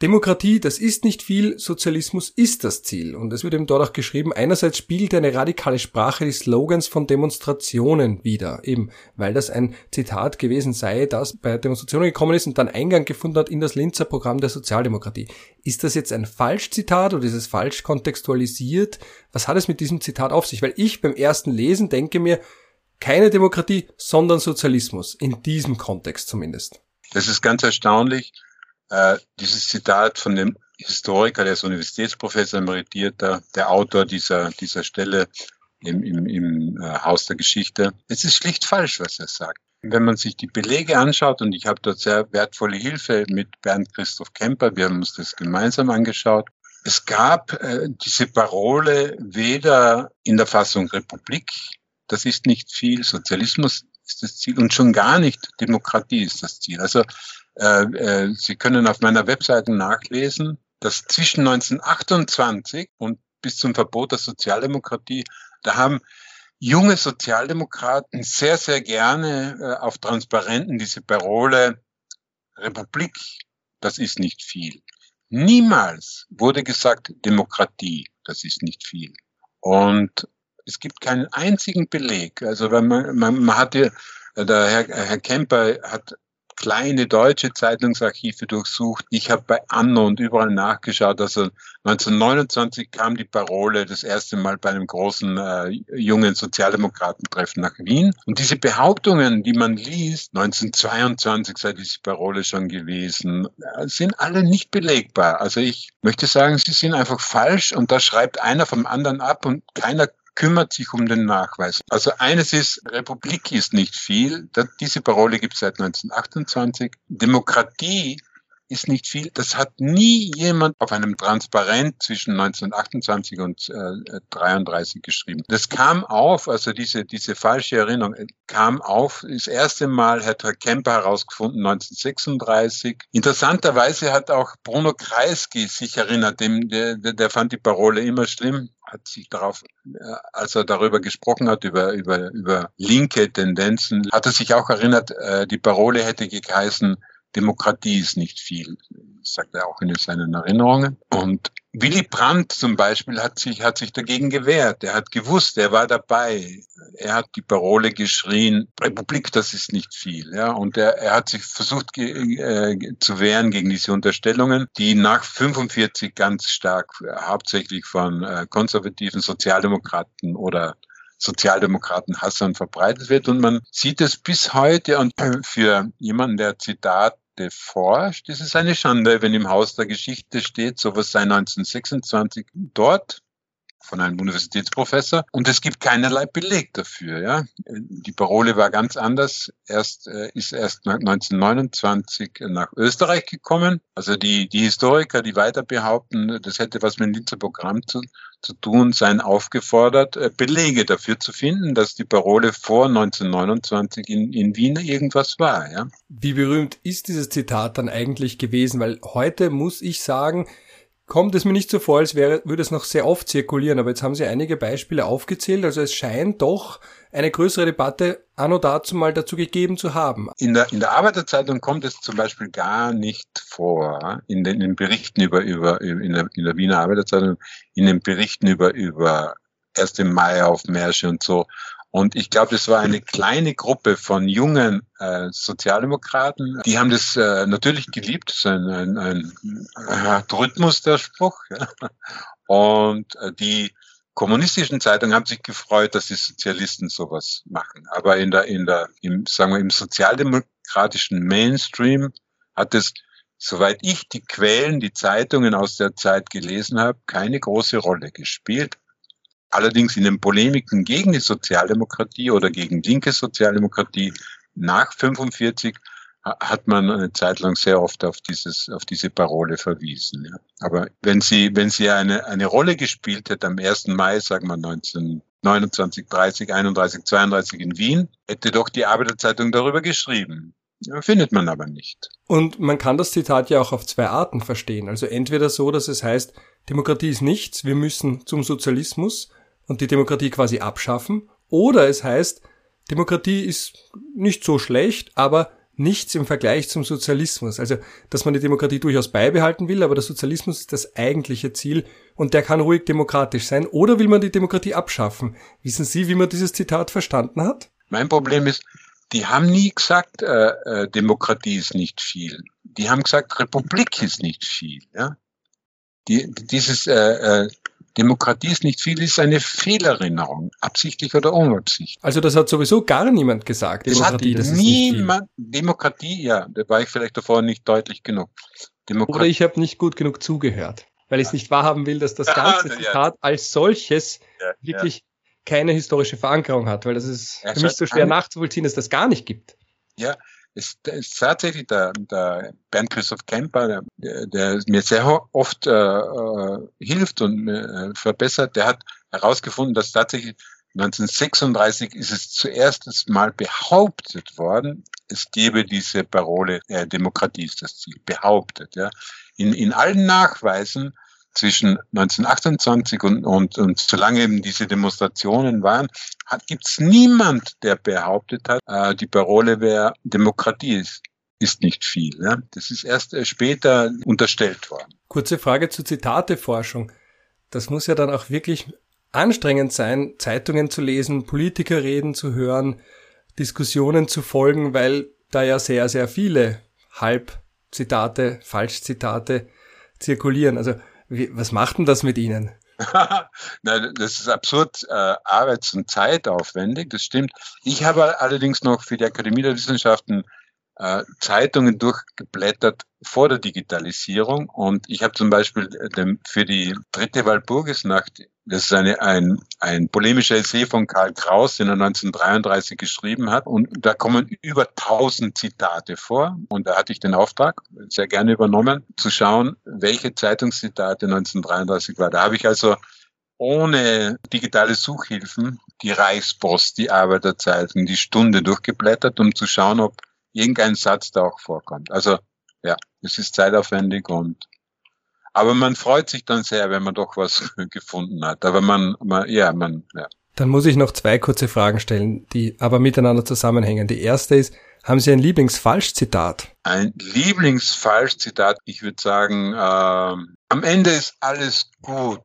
Demokratie, das ist nicht viel, Sozialismus ist das Ziel. Und es wird eben dort auch geschrieben, einerseits spiegelt eine radikale Sprache die Slogans von Demonstrationen wider, eben weil das ein Zitat gewesen sei, das bei Demonstrationen gekommen ist und dann Eingang gefunden hat in das Linzer Programm der Sozialdemokratie. Ist das jetzt ein Falschzitat oder ist es falsch kontextualisiert? Was hat es mit diesem Zitat auf sich? Weil ich beim ersten Lesen denke mir, keine Demokratie, sondern Sozialismus, in diesem Kontext zumindest. Das ist ganz erstaunlich äh, dieses Zitat von dem Historiker, der ist Universitätsprofessor emeritierter, der Autor dieser, dieser Stelle im, im, im äh, Haus der Geschichte. Es ist schlicht falsch, was er sagt. Wenn man sich die Belege anschaut, und ich habe dort sehr wertvolle Hilfe mit Bernd Christoph Kemper, wir haben uns das gemeinsam angeschaut, es gab äh, diese Parole weder in der Fassung Republik, das ist nicht viel, Sozialismus ist das Ziel und schon gar nicht Demokratie ist das Ziel. Also äh, äh, Sie können auf meiner Webseite nachlesen, dass zwischen 1928 und bis zum Verbot der Sozialdemokratie, da haben junge Sozialdemokraten sehr, sehr gerne äh, auf Transparenten diese Parole Republik, das ist nicht viel. Niemals wurde gesagt Demokratie, das ist nicht viel. Und es gibt keinen einzigen Beleg. Also wenn man, man, man hatte, der Herr, Herr Kemper hat kleine deutsche Zeitungsarchive durchsucht. Ich habe bei Anno und überall nachgeschaut. Also 1929 kam die Parole das erste Mal bei einem großen äh, jungen Sozialdemokratentreffen nach Wien. Und diese Behauptungen, die man liest, 1922 sei diese Parole schon gewesen, äh, sind alle nicht belegbar. Also ich möchte sagen, sie sind einfach falsch und da schreibt einer vom anderen ab und keiner kümmert sich um den Nachweis. Also eines ist, Republik ist nicht viel. Diese Parole gibt es seit 1928. Demokratie ist nicht viel. Das hat nie jemand auf einem Transparent zwischen 1928 und äh, 33 geschrieben. Das kam auf, also diese, diese falsche Erinnerung äh, kam auf, das erste Mal hat Herr Kemper herausgefunden 1936. Interessanterweise hat auch Bruno Kreisky sich erinnert, dem, der, der fand die Parole immer schlimm hat sich darauf, äh, als er darüber gesprochen hat, über, über, über linke Tendenzen, hat er sich auch erinnert, äh, die Parole hätte geheißen, Demokratie ist nicht viel, sagt er auch in seinen Erinnerungen. Und Willy Brandt zum Beispiel hat sich, hat sich dagegen gewehrt. Er hat gewusst, er war dabei. Er hat die Parole geschrien, Republik, das ist nicht viel. Ja, und er, er hat sich versucht äh, zu wehren gegen diese Unterstellungen, die nach 45 ganz stark äh, hauptsächlich von äh, konservativen Sozialdemokraten oder Sozialdemokraten Hassan verbreitet wird. Und man sieht es bis heute. Und [CLEARS THROAT] für jemanden, der Zitate forscht, ist es eine Schande, wenn im Haus der Geschichte steht, sowas sei 1926 dort von einem Universitätsprofessor und es gibt keinerlei Beleg dafür. Ja, die Parole war ganz anders. Erst äh, ist erst 1929 nach Österreich gekommen. Also die die Historiker, die weiter behaupten, das hätte was mit dem Linzer Programm zu, zu tun, seien aufgefordert, äh, Belege dafür zu finden, dass die Parole vor 1929 in, in Wien irgendwas war. Ja. Wie berühmt ist dieses Zitat dann eigentlich gewesen? Weil heute muss ich sagen, kommt es mir nicht so vor, als wäre, würde es noch sehr oft zirkulieren, aber jetzt haben Sie einige Beispiele aufgezählt, also es scheint doch eine größere Debatte anno dazu mal dazu gegeben zu haben. In der, in der Arbeiterzeitung kommt es zum Beispiel gar nicht vor, in den, in den Berichten über, über, in der, in der Wiener Arbeiterzeitung, in den Berichten über, über 1. Mai auf Märsche und so, und ich glaube, das war eine kleine Gruppe von jungen äh, Sozialdemokraten. Die haben das äh, natürlich geliebt. Das ist ein, ein, ein, ein Rhythmus, der Spruch. Ja. Und äh, die kommunistischen Zeitungen haben sich gefreut, dass die Sozialisten sowas machen. Aber in der, in der, im, sagen wir, im sozialdemokratischen Mainstream hat es, soweit ich die Quellen, die Zeitungen aus der Zeit gelesen habe, keine große Rolle gespielt. Allerdings in den Polemiken gegen die Sozialdemokratie oder gegen linke Sozialdemokratie nach 45 hat man eine Zeit lang sehr oft auf dieses, auf diese Parole verwiesen. Ja. Aber wenn sie, wenn sie eine, eine Rolle gespielt hätte am 1. Mai, sagen wir 1929, 30, 31, 32 in Wien, hätte doch die Arbeiterzeitung darüber geschrieben. Findet man aber nicht. Und man kann das Zitat ja auch auf zwei Arten verstehen. Also entweder so, dass es heißt, Demokratie ist nichts, wir müssen zum Sozialismus, und die Demokratie quasi abschaffen. Oder es heißt, Demokratie ist nicht so schlecht, aber nichts im Vergleich zum Sozialismus. Also, dass man die Demokratie durchaus beibehalten will, aber der Sozialismus ist das eigentliche Ziel und der kann ruhig demokratisch sein. Oder will man die Demokratie abschaffen? Wissen Sie, wie man dieses Zitat verstanden hat? Mein Problem ist, die haben nie gesagt, äh, äh, Demokratie ist nicht viel. Die haben gesagt, Republik ist nicht viel. Ja? Die, dieses äh, äh, Demokratie ist nicht viel, ist eine Fehlerinnerung, absichtlich oder unabsichtlich. Also das hat sowieso gar niemand gesagt. Das Demokratie, hat das niemand. Demokratie, ja, da war ich vielleicht davor nicht deutlich genug. Demokratie. Oder ich habe nicht gut genug zugehört, weil ich es nicht wahrhaben will, dass das ganze Zitat als solches ja, wirklich ja. keine historische Verankerung hat, weil das ist für mich so schwer nachzuvollziehen, dass das gar nicht gibt. Ja, ist, ist tatsächlich der, der Bernd Christoph Kemper, der, der mir sehr oft äh, äh hilft und äh, verbessert, der hat herausgefunden, dass tatsächlich 1936 ist es zuerst Mal behauptet worden, es gebe diese Parole, äh, Demokratie ist das Ziel, behauptet. Ja. In, in allen Nachweisen zwischen 1928 und, und, und solange eben diese Demonstrationen waren, gibt es niemand, der behauptet hat, äh, die Parole wäre Demokratie ist, ist nicht viel. Ja. Das ist erst äh, später unterstellt worden. Kurze Frage zur Zitateforschung. Das muss ja dann auch wirklich anstrengend sein, Zeitungen zu lesen, Politikerreden zu hören, Diskussionen zu folgen, weil da ja sehr, sehr viele Halbzitate, Falschzitate zirkulieren. Also wie, was macht denn das mit Ihnen? [LAUGHS] Nein, das ist absurd äh, arbeits- und zeitaufwendig, das stimmt. Ich habe allerdings noch für die Akademie der Wissenschaften äh, Zeitungen durchgeblättert vor der Digitalisierung. Und ich habe zum Beispiel für die dritte Walpurgisnacht, das ist eine, ein, ein polemischer Essay von Karl Kraus, den er 1933 geschrieben hat. Und da kommen über 1000 Zitate vor. Und da hatte ich den Auftrag, sehr gerne übernommen, zu schauen, welche Zeitungszitate 1933 war. Da habe ich also ohne digitale Suchhilfen die Reichspost, die Arbeiterzeitung, die Stunde durchgeblättert, um zu schauen, ob irgendein Satz da auch vorkommt. Also ja, es ist zeitaufwendig und aber man freut sich dann sehr, wenn man doch was [LAUGHS] gefunden hat. Aber man, man ja, man, ja. Dann muss ich noch zwei kurze Fragen stellen, die aber miteinander zusammenhängen. Die erste ist, haben Sie ein Lieblingsfalschzitat? Ein Lieblingsfalschzitat, ich würde sagen, äh, am Ende ist alles gut.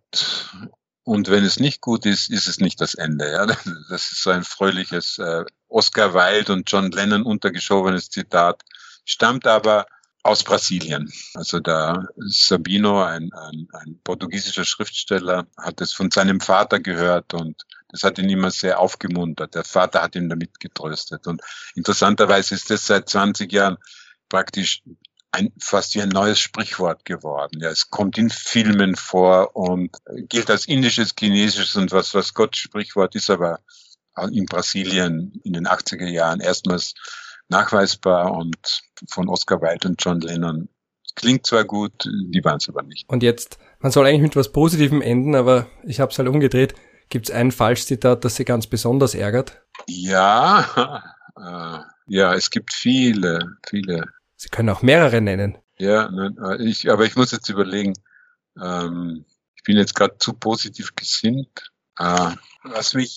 Und wenn es nicht gut ist, ist es nicht das Ende. Ja? [LAUGHS] Das ist so ein fröhliches äh, Oscar Wilde und John Lennon untergeschobenes Zitat, stammt aber aus Brasilien. Also da Sabino, ein, ein, ein portugiesischer Schriftsteller, hat es von seinem Vater gehört und das hat ihn immer sehr aufgemuntert. Der Vater hat ihn damit getröstet. Und interessanterweise ist das seit 20 Jahren praktisch ein, fast wie ein neues Sprichwort geworden. Ja, es kommt in Filmen vor und gilt als indisches, chinesisches und was, was Gott Sprichwort ist, aber in Brasilien in den 80er Jahren erstmals nachweisbar und von Oscar Wilde und John Lennon. Klingt zwar gut, die waren es aber nicht. Und jetzt, man soll eigentlich mit was Positivem enden, aber ich habe es halt umgedreht. Gibt es ein Falschzitat, das Sie ganz besonders ärgert? Ja, [LAUGHS] äh, ja, es gibt viele, viele. Sie können auch mehrere nennen. Ja, äh, ich, aber ich muss jetzt überlegen. Ähm, ich bin jetzt gerade zu positiv gesinnt. Äh, was mich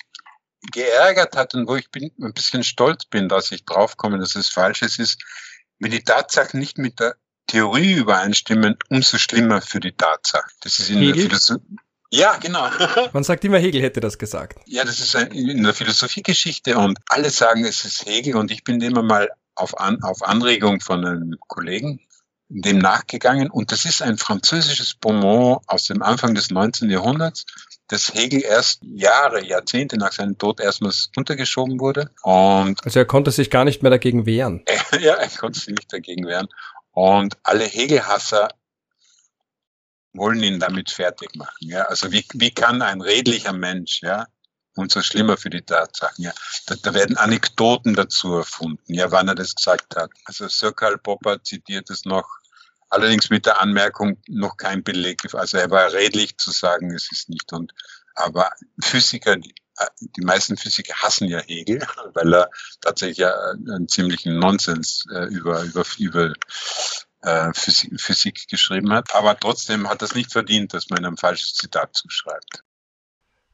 geärgert hat und wo ich bin, ein bisschen stolz bin, dass ich draufkomme, dass es falsch ist, ist, wenn die Tatsachen nicht mit der Theorie übereinstimmen, umso schlimmer für die Tatsache. Das ist in Hegel? der Philosophie. Ja, genau. [LAUGHS] Man sagt immer, Hegel hätte das gesagt. Ja, das ist in der Philosophiegeschichte und alle sagen, es ist Hegel und ich bin immer mal auf, An auf Anregung von einem Kollegen dem nachgegangen und das ist ein französisches Bonbon aus dem Anfang des 19. Jahrhunderts, das Hegel erst Jahre, Jahrzehnte nach seinem Tod erstmals untergeschoben wurde. Und also er konnte sich gar nicht mehr dagegen wehren. [LAUGHS] ja, er konnte sich nicht dagegen wehren. Und alle Hegelhasser wollen ihn damit fertig machen. Ja, also wie, wie kann ein redlicher Mensch, ja, und so schlimmer für die Tatsachen, ja, da, da werden Anekdoten dazu erfunden, ja, wann er das gesagt hat. Also Sir Karl Popper zitiert es noch Allerdings mit der Anmerkung noch kein Beleg. Also er war redlich zu sagen, es ist nicht. Und aber Physiker, die, die meisten Physiker hassen ja Hegel, weil er tatsächlich ja einen ziemlichen Nonsens äh, über über über äh, Physik, Physik geschrieben hat. Aber trotzdem hat das nicht verdient, dass man ein falsches Zitat zuschreibt.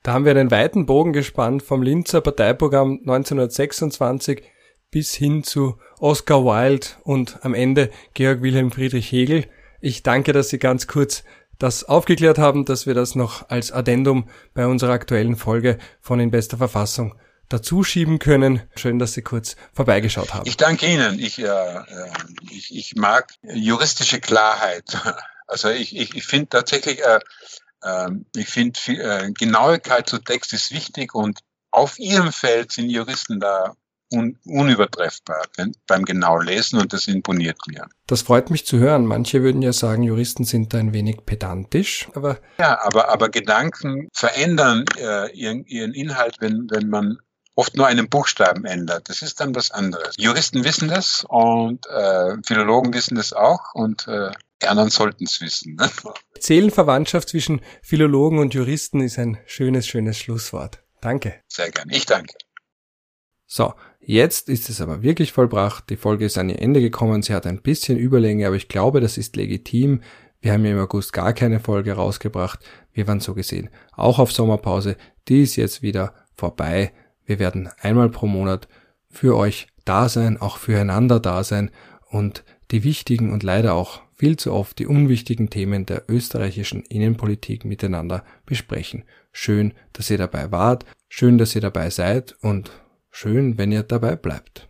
Da haben wir einen weiten Bogen gespannt vom Linzer Parteiprogramm 1926 bis hin zu Oscar Wilde und am Ende Georg Wilhelm Friedrich Hegel. Ich danke, dass Sie ganz kurz das aufgeklärt haben, dass wir das noch als Addendum bei unserer aktuellen Folge von In bester Verfassung dazu schieben können. Schön, dass Sie kurz vorbeigeschaut haben. Ich danke Ihnen. Ich, äh, äh ich, ich mag juristische Klarheit. [LAUGHS] Also ich, ich, ich finde tatsächlich, äh, äh, ich finde äh, Genauigkeit zu Text ist wichtig und auf Ihrem Feld sind Juristen da un unübertreffbar beim genau Lesen und das imponiert mir. Das freut mich zu hören. Manche würden ja sagen, Juristen sind da ein wenig pedantisch, aber ja, aber aber Gedanken verändern äh, ihren, ihren Inhalt, wenn wenn man oft nur einen Buchstaben ändert. Das ist dann was anderes. Juristen wissen das und äh, Philologen wissen das auch und äh, die anderen sollten es wissen. Ne? Seelenverwandtschaft zwischen Philologen und Juristen ist ein schönes, schönes Schlusswort. Danke. Sehr gerne. Ich danke. So, jetzt ist es aber wirklich vollbracht. Die Folge ist an ihr Ende gekommen. Sie hat ein bisschen Überlänge, aber ich glaube, das ist legitim. Wir haben ja im August gar keine Folge rausgebracht. Wir waren so gesehen auch auf Sommerpause. Die ist jetzt wieder vorbei. Wir werden einmal pro Monat für euch da sein, auch füreinander da sein und die wichtigen und leider auch viel zu oft die unwichtigen Themen der österreichischen Innenpolitik miteinander besprechen. Schön, dass ihr dabei wart, schön, dass ihr dabei seid und schön, wenn ihr dabei bleibt.